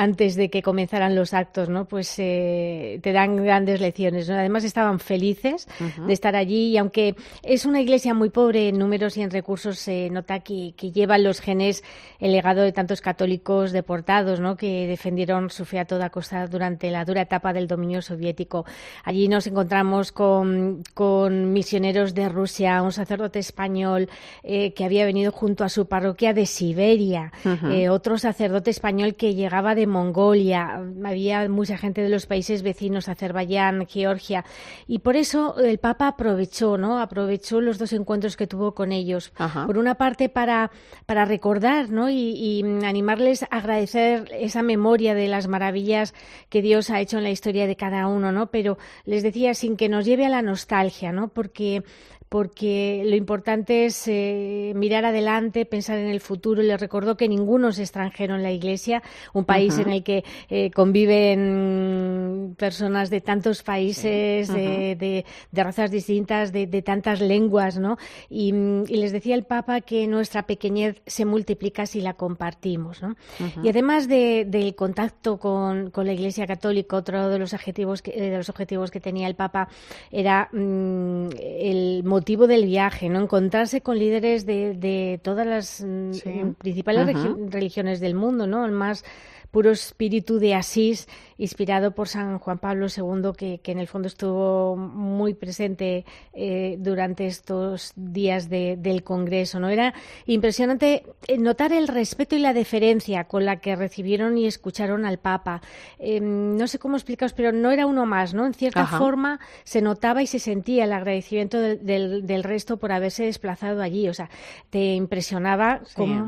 Antes de que comenzaran los actos, ¿no? Pues eh, te dan grandes lecciones, ¿no? Además estaban felices uh -huh. de estar allí y aunque es una iglesia muy pobre en números y en recursos, se nota que, que llevan los genes el legado de tantos católicos deportados, ¿no? Que defendieron su fe a toda costa durante la dura etapa del dominio soviético. Allí nos encontramos con, con misioneros de Rusia, un sacerdote español eh, que había venido junto a su parroquia de Siberia, uh -huh. eh, otro sacerdote español que llegaba de Mongolia, había mucha gente de los países vecinos, Azerbaiyán, Georgia, y por eso el Papa aprovechó, ¿no? Aprovechó los dos encuentros que tuvo con ellos. Ajá. Por una parte, para, para recordar, ¿no? Y, y, animarles a agradecer esa memoria de las maravillas que Dios ha hecho en la historia de cada uno, ¿no? Pero les decía, sin que nos lleve a la nostalgia, ¿no? Porque porque lo importante es eh, mirar adelante, pensar en el futuro. Les recordó que ninguno es extranjero en la Iglesia, un país uh -huh. en el que eh, conviven personas de tantos países, sí. uh -huh. de, de, de, razas distintas, de, de tantas lenguas, ¿no? Y, y, les decía el Papa que nuestra pequeñez se multiplica si la compartimos, ¿no? Uh -huh. Y además de, del contacto con, con, la Iglesia Católica, otro de los objetivos que, eh, de los objetivos que tenía el Papa era mm, el motivo del viaje, ¿no? Encontrarse con líderes de, de todas las mm, sí. principales uh -huh. religiones del mundo, ¿no? El más puro espíritu de Asís, inspirado por San Juan Pablo II, que, en el fondo estuvo muy presente eh, durante estos días del Congreso. ¿no? Era impresionante eh, notar el respeto y la deferencia con la que recibieron y escucharon al Papa. Em, no sé cómo explicaros, pero no era uno más, ¿no? En cierta forma se notaba y se sentía el agradecimiento del, resto por haberse desplazado allí. O sea, te impresionaba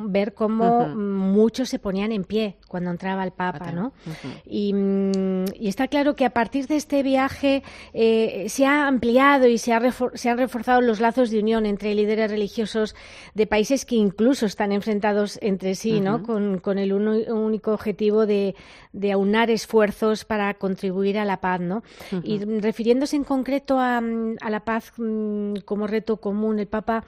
ver cómo muchos se ponían en pie cuando entraba el Papa, ¿no? Y, está claro que a partir de este viaje eh, se ha ampliado y se, se han reforzado los lazos de unión entre líderes religiosos de países que incluso están enfrentados entre sí, ¿no? Con, el único objetivo de, aunar esfuerzos para contribuir a la paz, ¿no? Y refiriéndose en concreto a, a la paz mm, como reto común, el Papa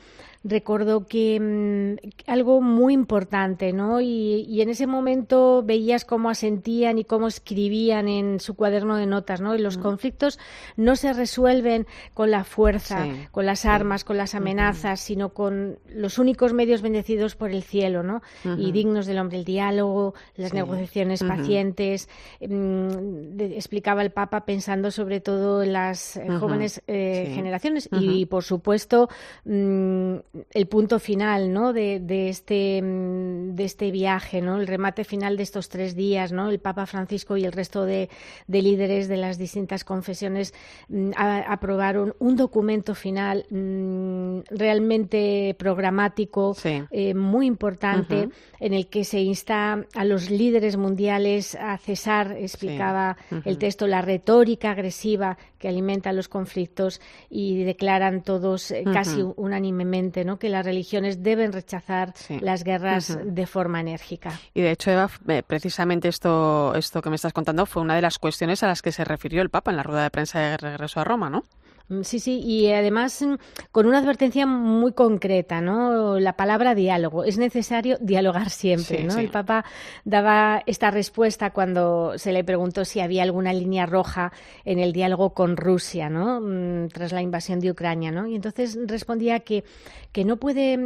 recordó que mm, algo muy importante, ¿no? Y, en ese momento veías cómo asentían y cómo escribían en su cuaderno de notas, ¿no? Y los conflictos no se resuelven con la fuerza, con las armas, con las amenazas, sino con los únicos medios bendecidos por el cielo, ¿no? Y dignos del hombre, el diálogo, las negociaciones pacientes. Mm, explicaba el Papa pensando sobre todo en las eh, jóvenes eh, generaciones y, por supuesto, mm, el punto final ¿no? de, este, mm, de este viaje, ¿no? el remate final de estos tres días. ¿no? El Papa Francisco y el resto de, líderes de las distintas confesiones mm, aprobaron un documento final mm, realmente programático, eh, muy importante, en el que se insta a los líderes mundiales a cesar, explicaba el texto, la retórica agresiva que alimenta los conflictos y declaran todos eh, casi unánimemente que las religiones deben rechazar las guerras de forma enérgica. Y de hecho, Eva, precisamente esto, esto que me estás contando fue una de las cuestiones a las que se refirió el Papa en la rueda de prensa de regreso a Roma, ¿no? Mm, sí, sí, y además mm, con una advertencia muy concreta, ¿no? La palabra diálogo. Es necesario dialogar siempre, ¿no? El Papa daba esta respuesta cuando se le preguntó si había alguna línea roja en el diálogo con Rusia, ¿no? Mm, tras la invasión de Ucrania, ¿no? Y entonces respondía que, que no puede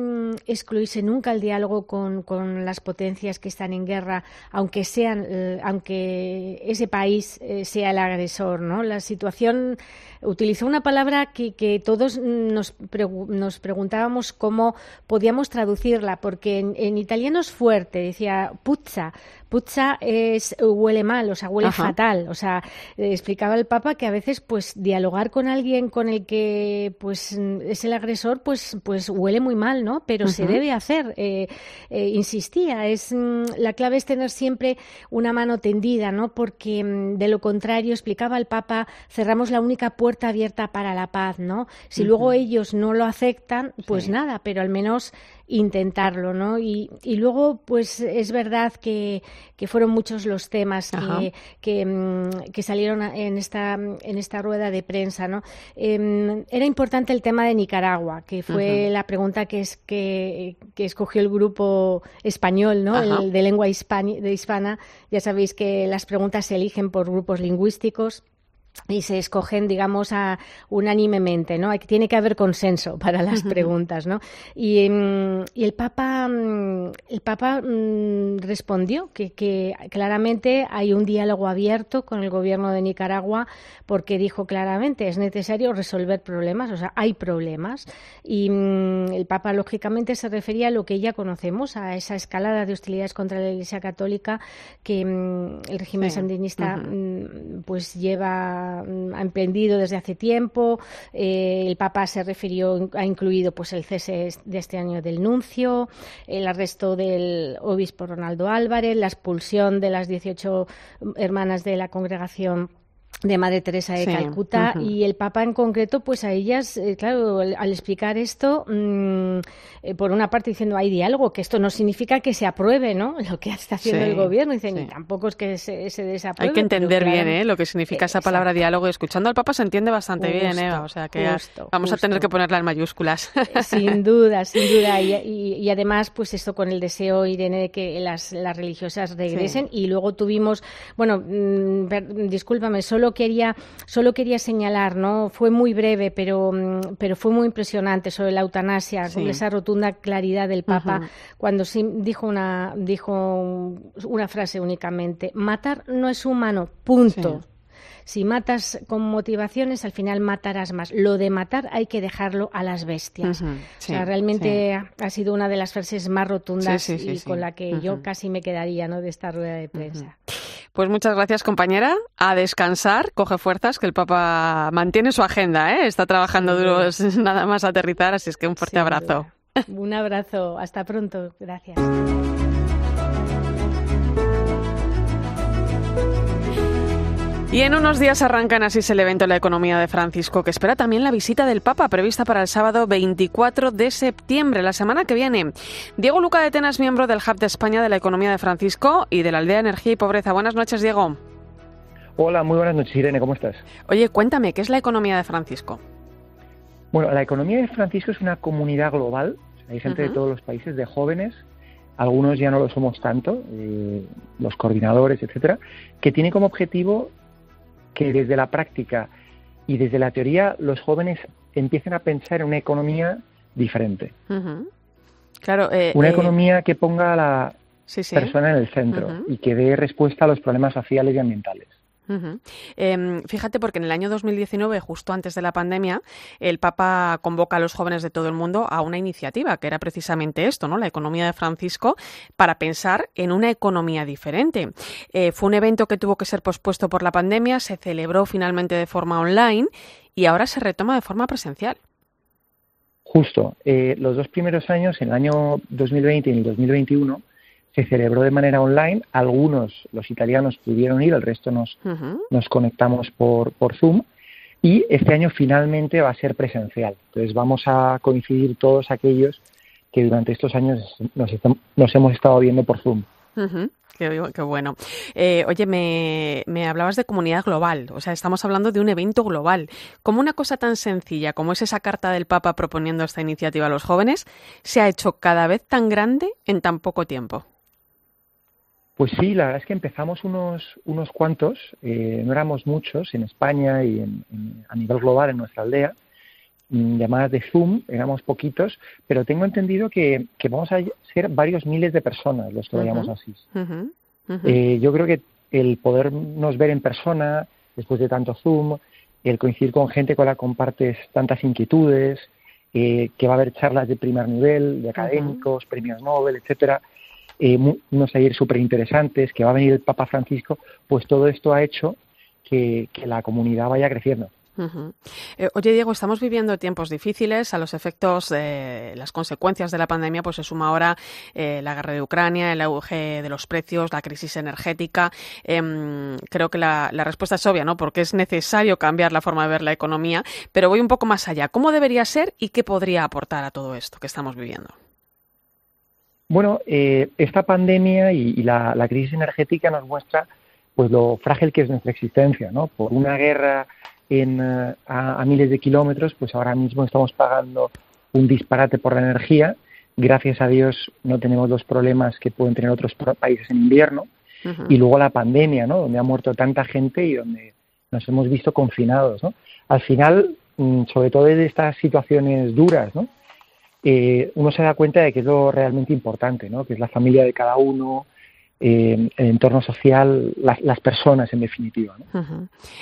excluirse nunca el diálogo con, con, las potencias que están en guerra, aunque sean, eh, aunque ese país eh, sea el agresor, ¿no? La situación utilizó una palabra que, que todos nos, nos, preguntábamos cómo podíamos traducirla, porque en, en, italiano es fuerte, decía puzza, puzza es huele mal, o sea, huele fatal. O sea, explicaba el Papa que a veces, pues, dialogar con alguien con el que, pues, es el agresor, pues, pues huele muy mal, ¿no? Pero se debe hacer. Eh, eh, insistía, es mm, la clave es tener siempre una mano tendida, ¿no? Porque mm, de lo contrario, explicaba el Papa, cerramos la única puerta abierta para la paz, ¿no? Si luego ellos no lo aceptan, pues nada, pero al menos intentarlo, ¿no? Y, y luego, pues es verdad que, que, fueron muchos los temas que, que, mm, que, salieron en esta, en esta rueda de prensa, ¿no? Em, era importante el tema de Nicaragua, que fue la pregunta que, es, que, que, escogió el grupo español, ¿no? El de lengua de hispana. Ya sabéis que las preguntas se eligen por grupos lingüísticos y se escogen, digamos, a, unánimemente, ¿no? Tiene que haber consenso para las preguntas, ¿no? Y, mm, el Papa, mm, el Papa mm, respondió que, que, claramente hay un diálogo abierto con el gobierno de Nicaragua porque dijo claramente es necesario resolver problemas, o sea, hay problemas. Y el Papa, lógicamente, se refería a lo que ya conocemos, a esa escalada de hostilidades contra la Iglesia Católica que el régimen sandinista pues lleva ha, emprendido desde hace tiempo. Eh, el Papa se refirió, ha incluido pues el cese de este año del nuncio, el arresto del obispo Ronaldo Álvarez, la expulsión de las 18 hermanas de la congregación de Madre Teresa de Calcuta y el Papa en concreto, pues a ellas, eh, claro, al, explicar esto, mm, eh, por una parte diciendo hay diálogo, que esto no significa que se apruebe, ¿no? Lo que está haciendo el gobierno, dicen, tampoco es que se, se desapruebe. Hay que entender bien, ¿eh? Lo que significa esa palabra diálogo. Escuchando al Papa se entiende bastante bien, ¿eh? O sea que vamos a tener que ponerla en mayúsculas. Sin duda, sin duda. Y, además, pues esto con el deseo, Irene, de que las, las religiosas regresen. Y luego tuvimos, bueno, mm, discúlpame, solo solo quería, solo quería señalar, ¿no? Fue muy breve, pero, pero fue muy impresionante sobre la eutanasia, con esa rotunda claridad del Papa, cuando dijo una, dijo una frase únicamente, matar no es humano, punto. Si matas con motivaciones, al final matarás más. Lo de matar hay que dejarlo a las bestias. o sea, realmente ha sido una de las frases más rotundas y con la que yo casi me quedaría ¿no? de esta rueda de prensa. Pues muchas gracias, compañera. A descansar, coge fuerzas, que el Papa mantiene su agenda, ¿eh? está trabajando duro, nada más aterrizar, así es que un fuerte abrazo. Un abrazo, hasta pronto, gracias. Y en unos días arranca en Asís el evento La Economía de Francisco, que espera también la visita del Papa, prevista para el sábado 24 de septiembre, la semana que viene. Diego Luca de Tenas, miembro del Hub de España de la Economía de Francisco y de la Aldea Energía y Pobreza. Buenas noches, Diego. Hola, muy buenas noches, Irene, ¿cómo estás? Oye, cuéntame, ¿qué es la Economía de Francisco? Bueno, la Economía de Francisco es una comunidad global, hay gente de todos los países, de jóvenes, algunos ya no lo somos tanto, eh, los coordinadores, etcétera, que tiene como objetivo que desde la práctica y desde la teoría los jóvenes empiecen a pensar en una economía diferente. Claro, eh, una eh, economía que ponga a la persona en el centro y que dé respuesta a los problemas sociales y ambientales. Em, fíjate, porque en el año 2019, justo antes de la pandemia, el Papa convoca a los jóvenes de todo el mundo a una iniciativa que era precisamente esto, ¿no? La economía de Francisco, para pensar en una economía diferente. Eh, fue un evento que tuvo que ser pospuesto por la pandemia, se celebró finalmente de forma online y ahora se retoma de forma presencial. Justo. Eh, los dos primeros años, en el año 2020 y en el 2021, se celebró de manera online. Algunos, los italianos, pudieron ir, el resto nos, nos conectamos por, por Zoom. Y este año finalmente va a ser presencial. Entonces vamos a coincidir todos aquellos que durante estos años nos, nos hemos estado viendo por Zoom. Qué, bueno. Eh, oye, me, me, hablabas de comunidad global, o sea, estamos hablando de un evento global. ¿Cómo una cosa tan sencilla como es esa carta del Papa proponiendo esta iniciativa a los jóvenes se ha hecho cada vez tan grande en tan poco tiempo? Pues sí, la verdad es que empezamos unos, unos cuantos, eh, no éramos muchos en España y a nivel global en nuestra aldea, mm, llamadas de Zoom, éramos poquitos, pero tengo entendido que, vamos a ser varios miles de personas los que vayamos así. Eh, yo creo que el podernos ver en persona, después de tanto Zoom, el coincidir con gente con la que compartes tantas inquietudes, eh, que va a haber charlas de primer nivel, de académicos, premios Nobel, etcétera, eh, unos ayer súper interesantes, que va a venir el Papa Francisco, pues todo esto ha hecho que, la comunidad vaya creciendo. Eh, oye, Diego, estamos viviendo tiempos difíciles. A los efectos las consecuencias de la pandemia, pues se suma ahora eh, la guerra de Ucrania, el auge de los precios, la crisis energética. Em, creo que la, la, respuesta es obvia, ¿no? Porque es necesario cambiar la forma de ver la economía. Pero voy un poco más allá. ¿Cómo debería ser y qué podría aportar a todo esto que estamos viviendo? Bueno, eh, esta pandemia y, la, crisis energética nos muestra pues lo frágil que es nuestra existencia, ¿no? Por una guerra en, eh, a, miles de kilómetros, pues ahora mismo estamos pagando un disparate por la energía. Gracias a Dios no tenemos los problemas que pueden tener otros países en invierno. Y luego la pandemia, ¿no? Donde ha muerto tanta gente y donde nos hemos visto confinados, ¿no? Al final, mm, sobre todo de estas situaciones duras, ¿no? Eh, uno se da cuenta de que es lo realmente importante, ¿no? que es la familia de cada uno, eh, el entorno social, las, personas en definitiva.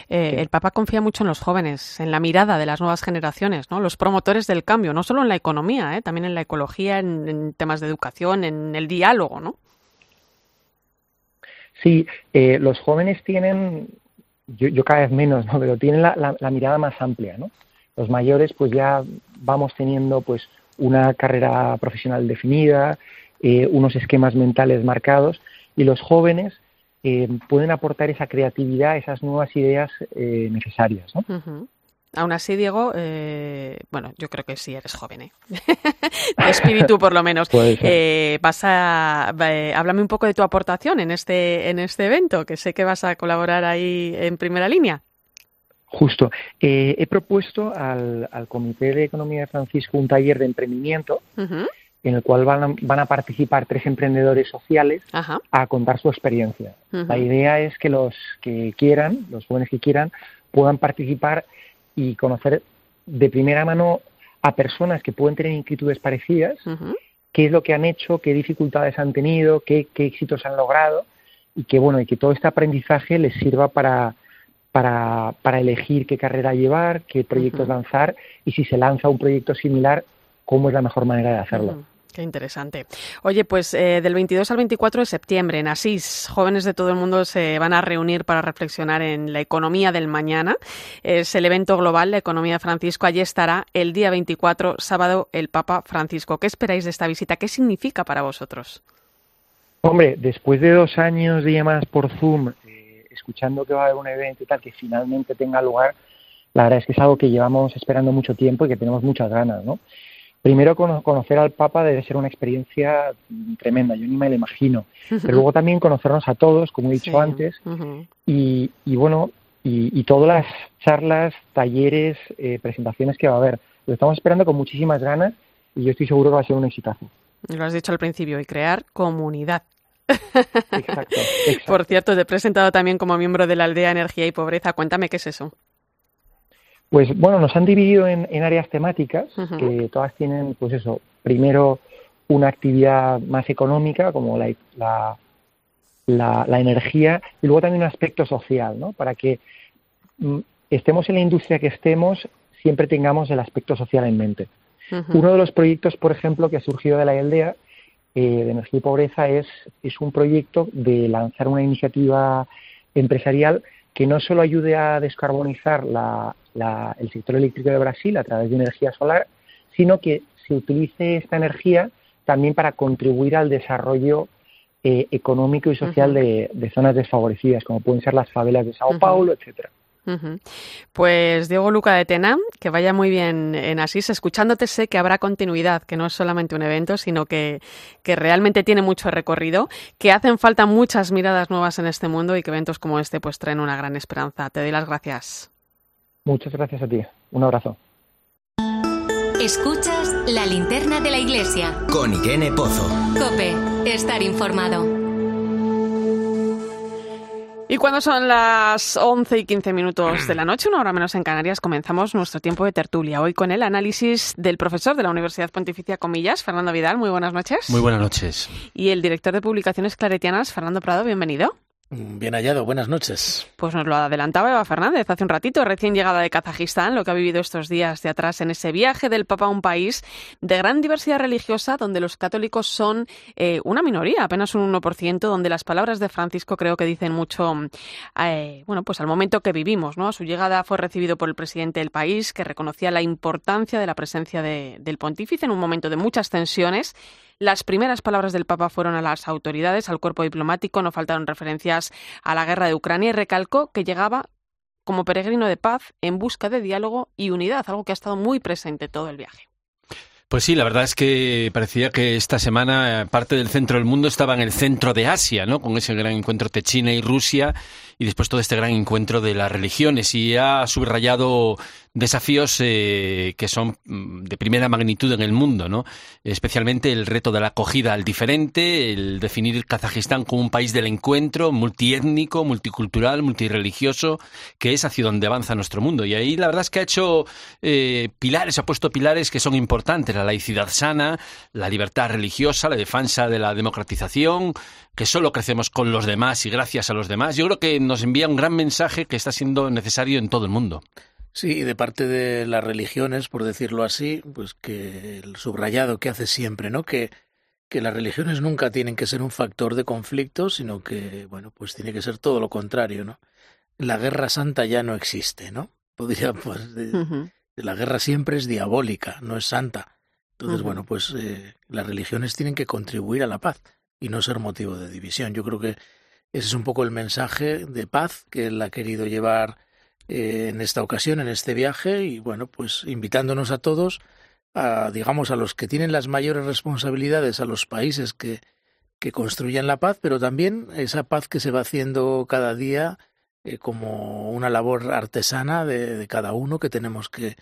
Eh, el Papa confía mucho en los jóvenes, en la mirada de las nuevas generaciones, ¿no? los promotores del cambio, no solo en la economía, también en la ecología, en, temas de educación, en el diálogo. ¿no? Sí, los jóvenes tienen, yo, cada vez menos, ¿no? pero tienen la, la mirada más amplia. ¿no? Los mayores pues ya vamos teniendo pues una carrera profesional definida, eh, unos esquemas mentales marcados y los jóvenes eh, pueden aportar esa creatividad, esas nuevas ideas eh, necesarias. Aún así, Diego, bueno, yo creo que sí eres joven, ¿eh? de espíritu por lo menos. vas a, háblame un poco de tu aportación en este, en este evento, que sé que vas a colaborar ahí en primera línea. Justo. Eh, he propuesto al, Comité de Economía de Francisco un taller de emprendimiento en el cual van a, van a participar tres emprendedores sociales a contar su experiencia. La idea es que los que quieran, los jóvenes que quieran, puedan participar y conocer de primera mano a personas que pueden tener inquietudes parecidas, qué es lo que han hecho, qué dificultades han tenido, qué, qué éxitos han logrado y que bueno y que todo este aprendizaje les sirva para para, para elegir qué carrera llevar, qué proyectos lanzar y si se lanza un proyecto similar, cómo es la mejor manera de hacerlo. Qué interesante. Oye, pues eh, del 22 al 24 de septiembre en Asís, jóvenes de todo el mundo se van a reunir para reflexionar en la economía del mañana. Es el evento global, la economía de Francisco. Allí estará el día 24, sábado, el Papa Francisco. ¿Qué esperáis de esta visita? ¿Qué significa para vosotros? Hombre, después de dos años de llamadas por Zoom, escuchando que va a haber un evento y tal, que finalmente tenga lugar, la verdad es que es algo que llevamos esperando mucho tiempo y que tenemos muchas ganas, ¿no? primero conocer al Papa debe ser una experiencia tremenda, yo ni me lo imagino. Pero luego también conocernos a todos, como he dicho antes, y, bueno, y, todas las charlas, talleres, eh, presentaciones que va a haber. Lo estamos esperando con muchísimas ganas y yo estoy seguro que va a ser un exitazo. Lo has dicho al principio, y crear comunidad. Exacto, Por cierto, te he presentado también como miembro de la aldea Energía y Pobreza. Cuéntame qué es eso. Pues bueno, nos han dividido en, áreas temáticas que todas tienen, pues eso, primero una actividad más económica como la, la, la, energía y luego también un aspecto social, ¿no? Para que mm, estemos en la industria que estemos, siempre tengamos el aspecto social en mente. Uno de los proyectos, por ejemplo, que ha surgido de la aldea eh, de energía y pobreza es, es un proyecto de lanzar una iniciativa empresarial que no solo ayude a descarbonizar la, el sector eléctrico de Brasil a través de energía solar, sino que se utilice esta energía también para contribuir al desarrollo eh, económico y social de, zonas desfavorecidas, como pueden ser las favelas de Sao Paulo, etcétera. Pues Diego Luca de Tena, que vaya muy bien en Asís. Escuchándote sé que habrá continuidad, que no es solamente un evento, sino que, que realmente tiene mucho recorrido, que hacen falta muchas miradas nuevas en este mundo y que eventos como este pues traen una gran esperanza. Te doy las gracias. Muchas gracias a ti. Un abrazo. Escuchas la linterna de la iglesia. Con Irene Pozo. Cope, estar informado. Y cuando son las 11 y 15 minutos de la noche, una hora menos en Canarias, comenzamos nuestro tiempo de tertulia. Hoy con el análisis del profesor de la Universidad Pontificia Comillas, Fernando Vidal. Muy buenas noches. Muy buenas noches. Y el director de publicaciones claretianas, Fernando Prado. Bienvenido. Bien hallado, buenas noches. Pues nos lo adelantaba Eva Fernández hace un ratito, recién llegada de Kazajistán, lo que ha vivido estos días de atrás en ese viaje del Papa a un país de gran diversidad religiosa, donde los católicos son eh, una minoría, apenas un 1%, donde las palabras de Francisco creo que dicen mucho, eh, bueno, pues al momento que vivimos, ¿no? A su llegada fue recibido por el presidente del país, que reconocía la importancia de la presencia del pontífice en un momento de muchas tensiones las primeras palabras del Papa fueron a las autoridades, al cuerpo diplomático, no faltaron referencias a la guerra de Ucrania y recalcó que llegaba como peregrino de paz en busca de diálogo y unidad, algo que ha estado muy presente todo el viaje. Pues sí, la verdad es que parecía que esta semana parte del centro del mundo estaba en el centro de Asia, ¿no? Con ese gran encuentro entre China y Rusia y después todo este gran encuentro de las religiones y ha subrayado desafíos eh, que son mm, de primera magnitud en el mundo, ¿no? Especialmente el reto de la acogida al diferente, el definir Kazajistán como un país del encuentro, multiétnico, multicultural, multireligioso, que es hacia donde avanza nuestro mundo. Y ahí la verdad es que ha hecho eh, pilares, ha puesto pilares que son importantes, la laicidad sana, la libertad religiosa, la defensa de la democratización, que solo crecemos con los demás y gracias a los demás. Yo creo que nos envía un gran mensaje que está siendo necesario en todo el mundo. Sí, de parte de las religiones, por decirlo así, pues que el subrayado que hace siempre, ¿no? Que, que las religiones nunca tienen que ser un factor de conflicto, sino que, bueno, pues tiene que ser todo lo contrario, ¿no? La guerra santa ya no existe, ¿no? Podría, pues, la guerra siempre es diabólica, no es santa. Entonces, bueno, pues eh, las religiones tienen que contribuir a la paz y no ser motivo de división. Yo creo que ese es un poco el mensaje de paz que él ha querido llevar eh, en esta ocasión, en este viaje, y bueno, pues invitándonos a todos, a, digamos, a los que tienen las mayores responsabilidades, a los países que, que construyan la paz, pero también esa paz que se va haciendo cada día eh, como una labor artesana de, de, cada uno que tenemos que,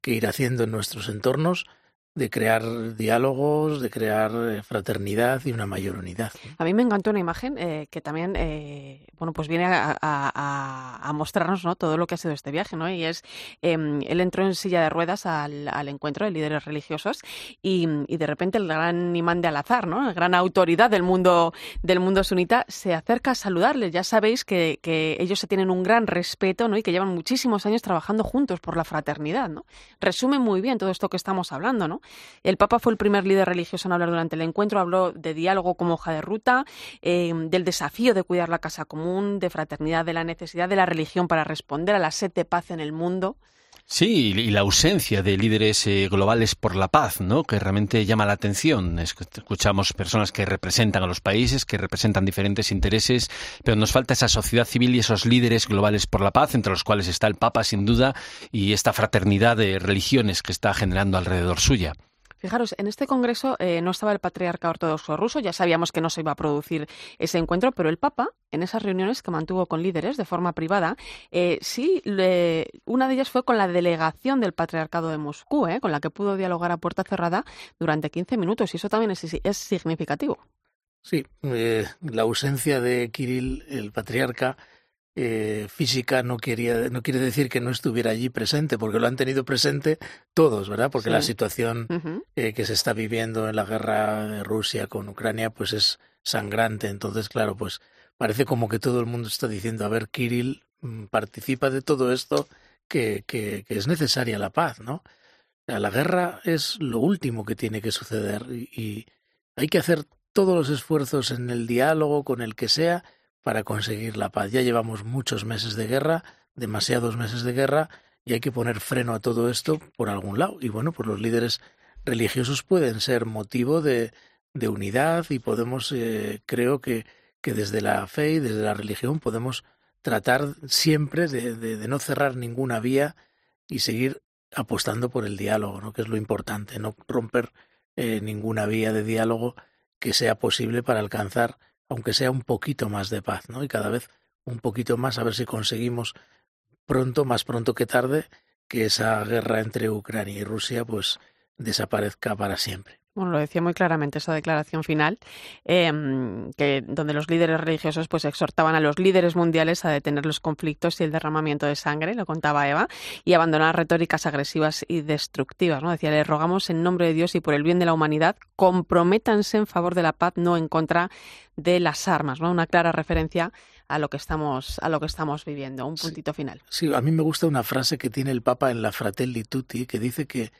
que ir haciendo en nuestros entornos de crear diálogos, de crear eh, fraternidad y una mayor unidad. A mí me encantó una imagen eh, que también, eh, bueno, pues viene a, a, mostrarnos ¿no? todo lo que ha sido este viaje, ¿no? Y es, em, él entró en silla de ruedas al, encuentro de líderes religiosos y, y, de repente el gran imán de Al-Azhar, ¿no? La gran autoridad del mundo, del mundo sunita se acerca a saludarles. Ya sabéis que, que ellos se tienen un gran respeto, ¿no? Y que llevan muchísimos años trabajando juntos por la fraternidad, ¿no? Resume muy bien todo esto que estamos hablando, ¿no? El Papa fue el primer líder religioso en hablar durante el encuentro, habló de diálogo como hoja de ruta, eh, del desafío de cuidar la casa común, de fraternidad, de la necesidad de la religión para responder a la sed de paz en el mundo. Sí, y la ausencia de líderes eh, globales por la paz, ¿no? Que realmente llama la atención. Escuchamos personas que representan a los países, que representan diferentes intereses, pero nos falta esa sociedad civil y esos líderes globales por la paz, entre los cuales está el Papa, sin duda, y esta fraternidad de religiones que está generando alrededor suya. Fijaros, en este congreso eh, no estaba el patriarca ortodoxo ruso, ya sabíamos que no se iba a producir ese encuentro, pero el Papa, en esas reuniones que mantuvo con líderes de forma privada, eh, sí, una de ellas fue con la delegación del patriarcado de Moscú, eh, con la que pudo dialogar a puerta cerrada durante 15 minutos, y eso también es, es significativo. Sí, la ausencia de Kirill, el patriarca, eh, física no quería no quiere decir que no estuviera allí presente porque lo han tenido presente todos verdad porque la situación eh, que se está viviendo en la guerra de Rusia con Ucrania pues es sangrante. Entonces claro pues parece como que todo el mundo está diciendo a ver Kirill mm, participa de todo esto que, que, que es necesaria la paz no la guerra es lo último que tiene que suceder y hay que hacer todos los esfuerzos en el diálogo con el que sea para conseguir la paz. Ya llevamos muchos meses de guerra, demasiados meses de guerra, y hay que poner freno a todo esto por algún lado. Y bueno, pues los líderes religiosos pueden ser motivo de, de unidad y podemos, eh, creo que, que desde la fe y desde la religión podemos tratar siempre de, de, no cerrar ninguna vía y seguir apostando por el diálogo, ¿no? que es lo importante, no romper eh, ninguna vía de diálogo que sea posible para alcanzar aunque sea un poquito más de paz, ¿no? Y cada vez un poquito más, a ver si conseguimos pronto, más pronto que tarde, que esa guerra entre Ucrania y Rusia pues desaparezca para siempre. Bueno, lo decía muy claramente esa declaración final, em, que, donde los líderes religiosos pues exhortaban a los líderes mundiales a detener los conflictos y el derramamiento de sangre, lo contaba Eva, y abandonar retóricas agresivas y destructivas. ¿no? Decía, le rogamos en nombre de Dios y por el bien de la humanidad, comprométanse en favor de la paz, no en contra de las armas. ¿no? Una clara referencia a lo que estamos a lo que estamos viviendo. Un puntito final. Sí, a mí me gusta una frase que tiene el Papa en la Fratelli Tutti que dice que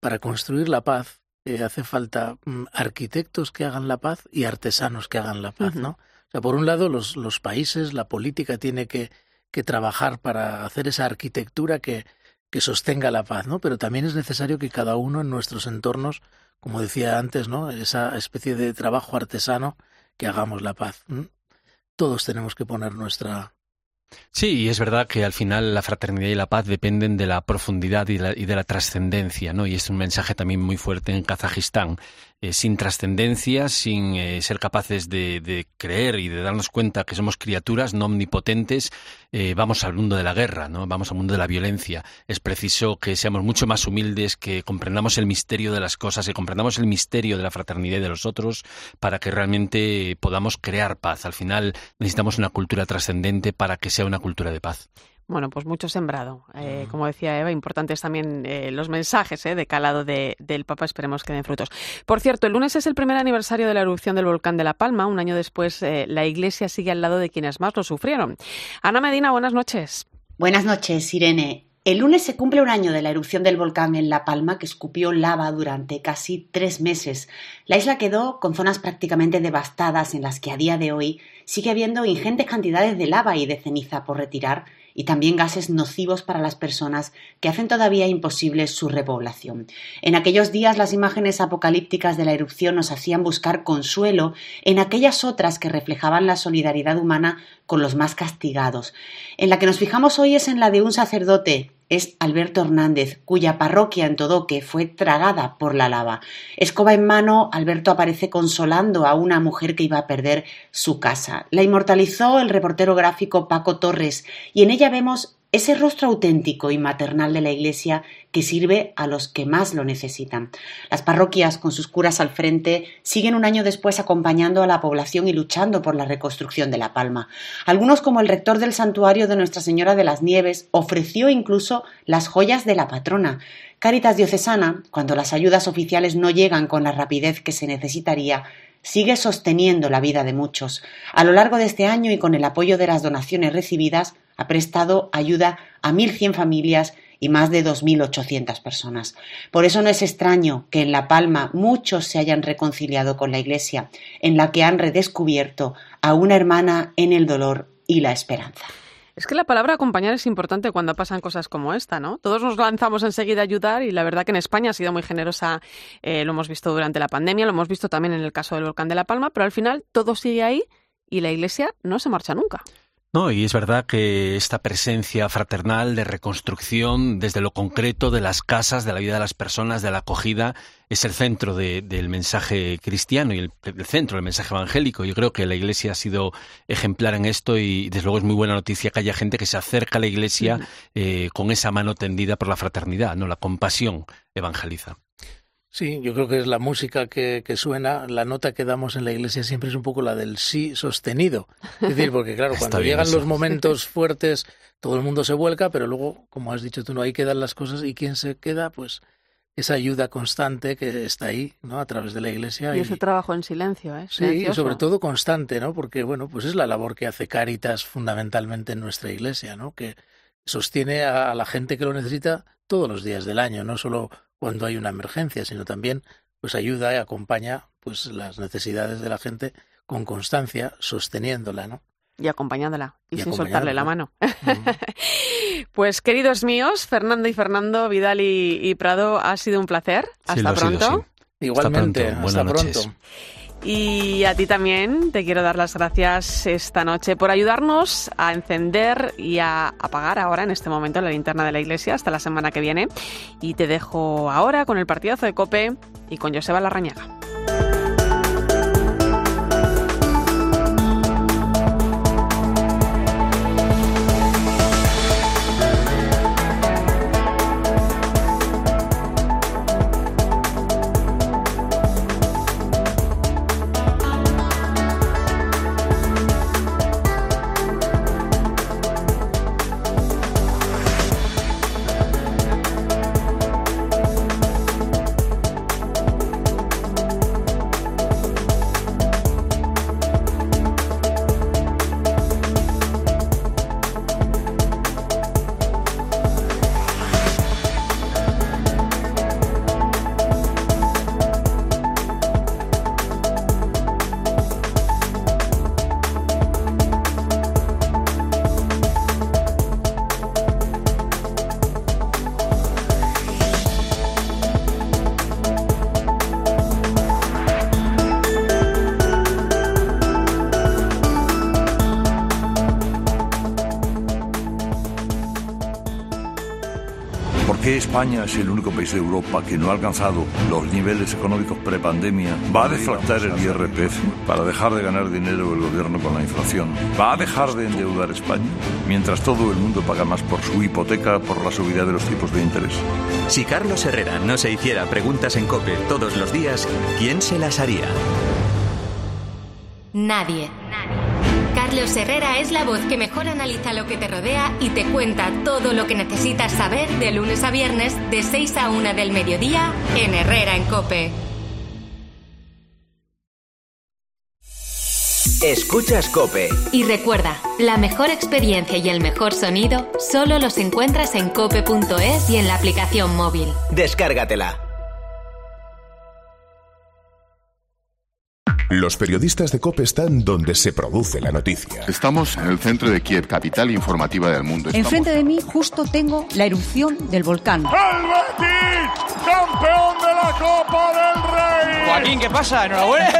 para construir la paz eh, hace falta mm, arquitectos que hagan la paz y artesanos que hagan la paz, ¿no? O sea, por un lado, los, los países, la política tiene que, que trabajar para hacer esa arquitectura que, que sostenga la paz, ¿no? Pero también es necesario que cada uno en nuestros entornos, como decía antes, ¿no? Esa especie de trabajo artesano que hagamos la paz. Todos tenemos que poner nuestra Sí, y es verdad que al final la fraternidad y la paz dependen de la profundidad y, de la trascendencia, ¿no? Y es un mensaje también muy fuerte en Kazajistán. Eh, sin trascendencia, sin eh, ser capaces de, creer y de darnos cuenta que somos criaturas no omnipotentes, eh, vamos al mundo de la guerra, ¿no? Vamos al mundo de la violencia. Es preciso que seamos mucho más humildes, que comprendamos el misterio de las cosas, que comprendamos el misterio de la fraternidad y de los otros, para que realmente podamos crear paz. Al final necesitamos una cultura trascendente para que sea una cultura de paz. Bueno, pues mucho sembrado. Eh, como decía Eva, importantes también eh, los mensajes eh, de calado del Papa, esperemos que den frutos. Por cierto, el lunes es el primer aniversario de la erupción del volcán de La Palma. Un año después, la Iglesia sigue al lado de quienes más lo sufrieron. Ana Medina, buenas noches. Buenas noches, Irene. El lunes se cumple un año de la erupción del volcán en La Palma que escupió lava durante casi tres meses. La isla quedó con zonas prácticamente devastadas en las que a día de hoy sigue habiendo ingentes cantidades de lava y de ceniza por retirar y también gases nocivos para las personas que hacen todavía imposible su repoblación. En aquellos días las imágenes apocalípticas de la erupción nos hacían buscar consuelo en aquellas otras que reflejaban la solidaridad humana con los más castigados. En la que nos fijamos hoy es en la de un sacerdote es Alberto Hernández, cuya parroquia en Todoque fue tragada por la lava. Escoba en mano, Alberto aparece consolando a una mujer que iba a perder su casa. La inmortalizó el reportero gráfico Paco Torres y en ella vemos ese rostro auténtico y maternal de la Iglesia que sirve a los que más lo necesitan. Las parroquias, con sus curas al frente, siguen un año después acompañando a la población y luchando por la reconstrucción de La Palma. Algunos, como el rector del santuario de Nuestra Señora de las Nieves, ofreció incluso las joyas de la patrona. Cáritas Diocesana, cuando las ayudas oficiales no llegan con la rapidez que se necesitaría, sigue sosteniendo la vida de muchos. A lo largo de este año y con el apoyo de las donaciones recibidas, ha prestado ayuda a 1.100 familias y más de 2.800 personas. Por eso no es extraño que en La Palma muchos se hayan reconciliado con la Iglesia, en la que han redescubierto a una hermana en el dolor y la esperanza. Es que la palabra acompañar es importante cuando pasan cosas como esta, ¿no? Todos nos lanzamos enseguida a ayudar y la verdad que en España ha sido muy generosa, eh, lo hemos visto durante la pandemia, lo hemos visto también en el caso del volcán de La Palma, pero al final todo sigue ahí y la Iglesia no se marcha nunca. No, y es verdad que esta presencia fraternal de reconstrucción desde lo concreto de las casas, de la vida de las personas, de la acogida, es el centro del mensaje cristiano y el, centro del mensaje evangélico. Yo creo que la Iglesia ha sido ejemplar en esto y desde luego es muy buena noticia que haya gente que se acerca a la Iglesia eh, con esa mano tendida por la fraternidad, no la compasión evangeliza. Sí, yo creo que es la música que, que, suena, la nota que damos en la iglesia siempre es un poco la del sí sostenido. Es decir, porque claro, cuando llegan los momentos fuertes, todo el mundo se vuelca, pero luego, como has dicho tú, no ahí quedan las cosas y quien se queda, pues esa ayuda constante que está ahí, ¿no? A través de la iglesia. Y, ese trabajo en silencio, ¿eh? Sí, y sobre todo constante, ¿no? Porque, bueno, pues es la labor que hace Caritas fundamentalmente en nuestra iglesia, ¿no? Que sostiene a la gente que lo necesita todos los días del año, no solo cuando hay una emergencia, sino también pues ayuda y acompaña pues las necesidades de la gente con constancia, sosteniéndola, ¿no? Y acompañándola y, sin soltarle la mano. pues queridos míos, Fernando y Fernando, Vidal y, Prado, ha sido un placer. Hasta pronto. Igualmente, hasta pronto. Y a ti también te quiero dar las gracias esta noche por ayudarnos a encender y a apagar ahora en este momento la linterna de la iglesia hasta la semana que viene. Y te dejo ahora con el partidazo de Cope y con Joseba Larrañaga. España es el único país de Europa que no ha alcanzado los niveles económicos prepandemia, va a deflactar el IRPF para dejar de ganar dinero el gobierno con la inflación, va a dejar de endeudar España, mientras todo el mundo paga más por su hipoteca por la subida de los tipos de interés. Si Carlos Herrera no se hiciera preguntas en COPE todos los días, ¿quién se las haría? Nadie. Carlos Herrera es la voz que mejor analiza lo que te rodea y te cuenta todo lo que necesitas saber de lunes a viernes de 6 a 1 del mediodía en Herrera en Cope. Escuchas Cope. Y recuerda, la mejor experiencia y el mejor sonido solo los encuentras en cope.es y en la aplicación móvil. Descárgatela. Los periodistas de COPE están donde se produce la noticia. Estamos en el centro de Kiev, capital informativa del mundo. Enfrente de mí justo tengo la erupción del volcán. ¡Campeón de la Copa del Rey! Joaquín, ¿qué pasa? Enhorabuena.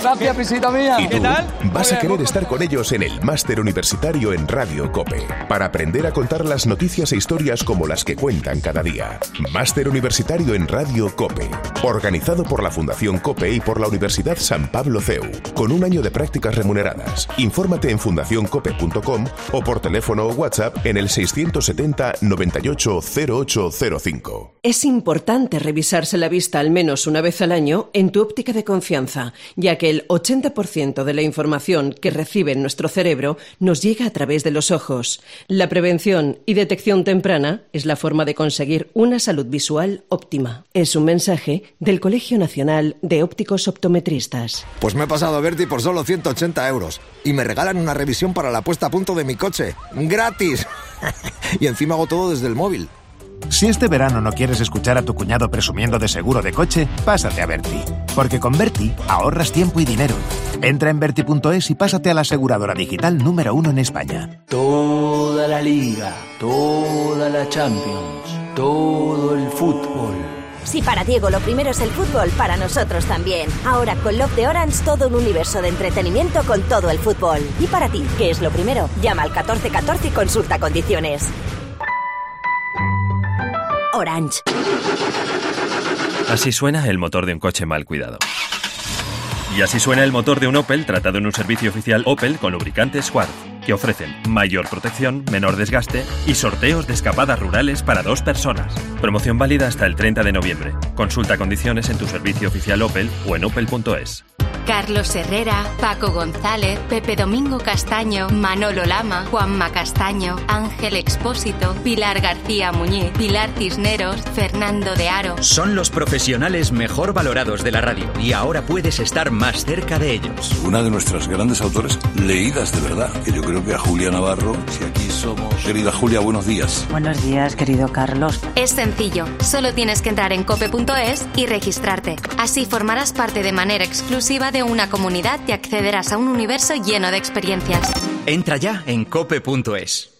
Gracias, visita mía. ¿Y ¿Qué tal? Vas a querer estar con ellos en el máster universitario en Radio COPE para aprender a contar las noticias e historias como las que cuentan cada día. Máster universitario en Radio COPE, organizado por la Fundación COPE y por la Universidad San Pablo Loceu, con un año de prácticas remuneradas. Infórmate en fundacioncope.com o por teléfono o WhatsApp en el 670 98 0805. Es importante revisarse la vista al menos una vez al año en tu óptica de confianza, ya que el 80% de la información que recibe nuestro cerebro nos llega a través de los ojos. La prevención y detección temprana es la forma de conseguir una salud visual óptima. Es un mensaje del Colegio Nacional de Ópticos Optometristas. Pues me he pasado a Berti por solo 180 euros y me regalan una revisión para la puesta a punto de mi coche. ¡Gratis! y encima hago todo desde el móvil. Si este verano no quieres escuchar a tu cuñado presumiendo de seguro de coche, pásate a Berti. Porque con Berti ahorras tiempo y dinero. Entra en Berti.es y pásate a la aseguradora digital número uno en España. Toda la liga, toda la Champions, todo el fútbol. Si para Diego lo primero es el fútbol, para nosotros también. Ahora con Love de Orange todo un universo de entretenimiento con todo el fútbol. Y para ti, ¿qué es lo primero? Llama al 1414 y consulta condiciones. Orange. Así suena el motor de un coche mal cuidado. Y así suena el motor de un Opel tratado en un servicio oficial Opel con lubricantes Squad, que ofrecen mayor protección, menor desgaste y sorteos de escapadas rurales para dos personas. Promoción válida hasta el 30 de noviembre. Consulta condiciones en tu servicio oficial Opel o en opel.es. Carlos Herrera, Paco González, Pepe Domingo Castaño, Manolo Lama, Juanma Castaño, Ángel Expósito, Pilar García Muñiz, Pilar Cisneros, Fernando de Aro. Son los profesionales mejor valorados de la radio y ahora puedes estar más cerca de ellos. Una de nuestras grandes autores leídas de verdad, que yo creo que a Julia Navarro, si aquí somos... Querida Julia, buenos días. Buenos días, querido Carlos. Es sencillo, solo tienes que entrar en cope.es y registrarte. Así formarás parte de manera exclusiva de una comunidad y accederás a un universo lleno de experiencias. Entra ya en cope.es.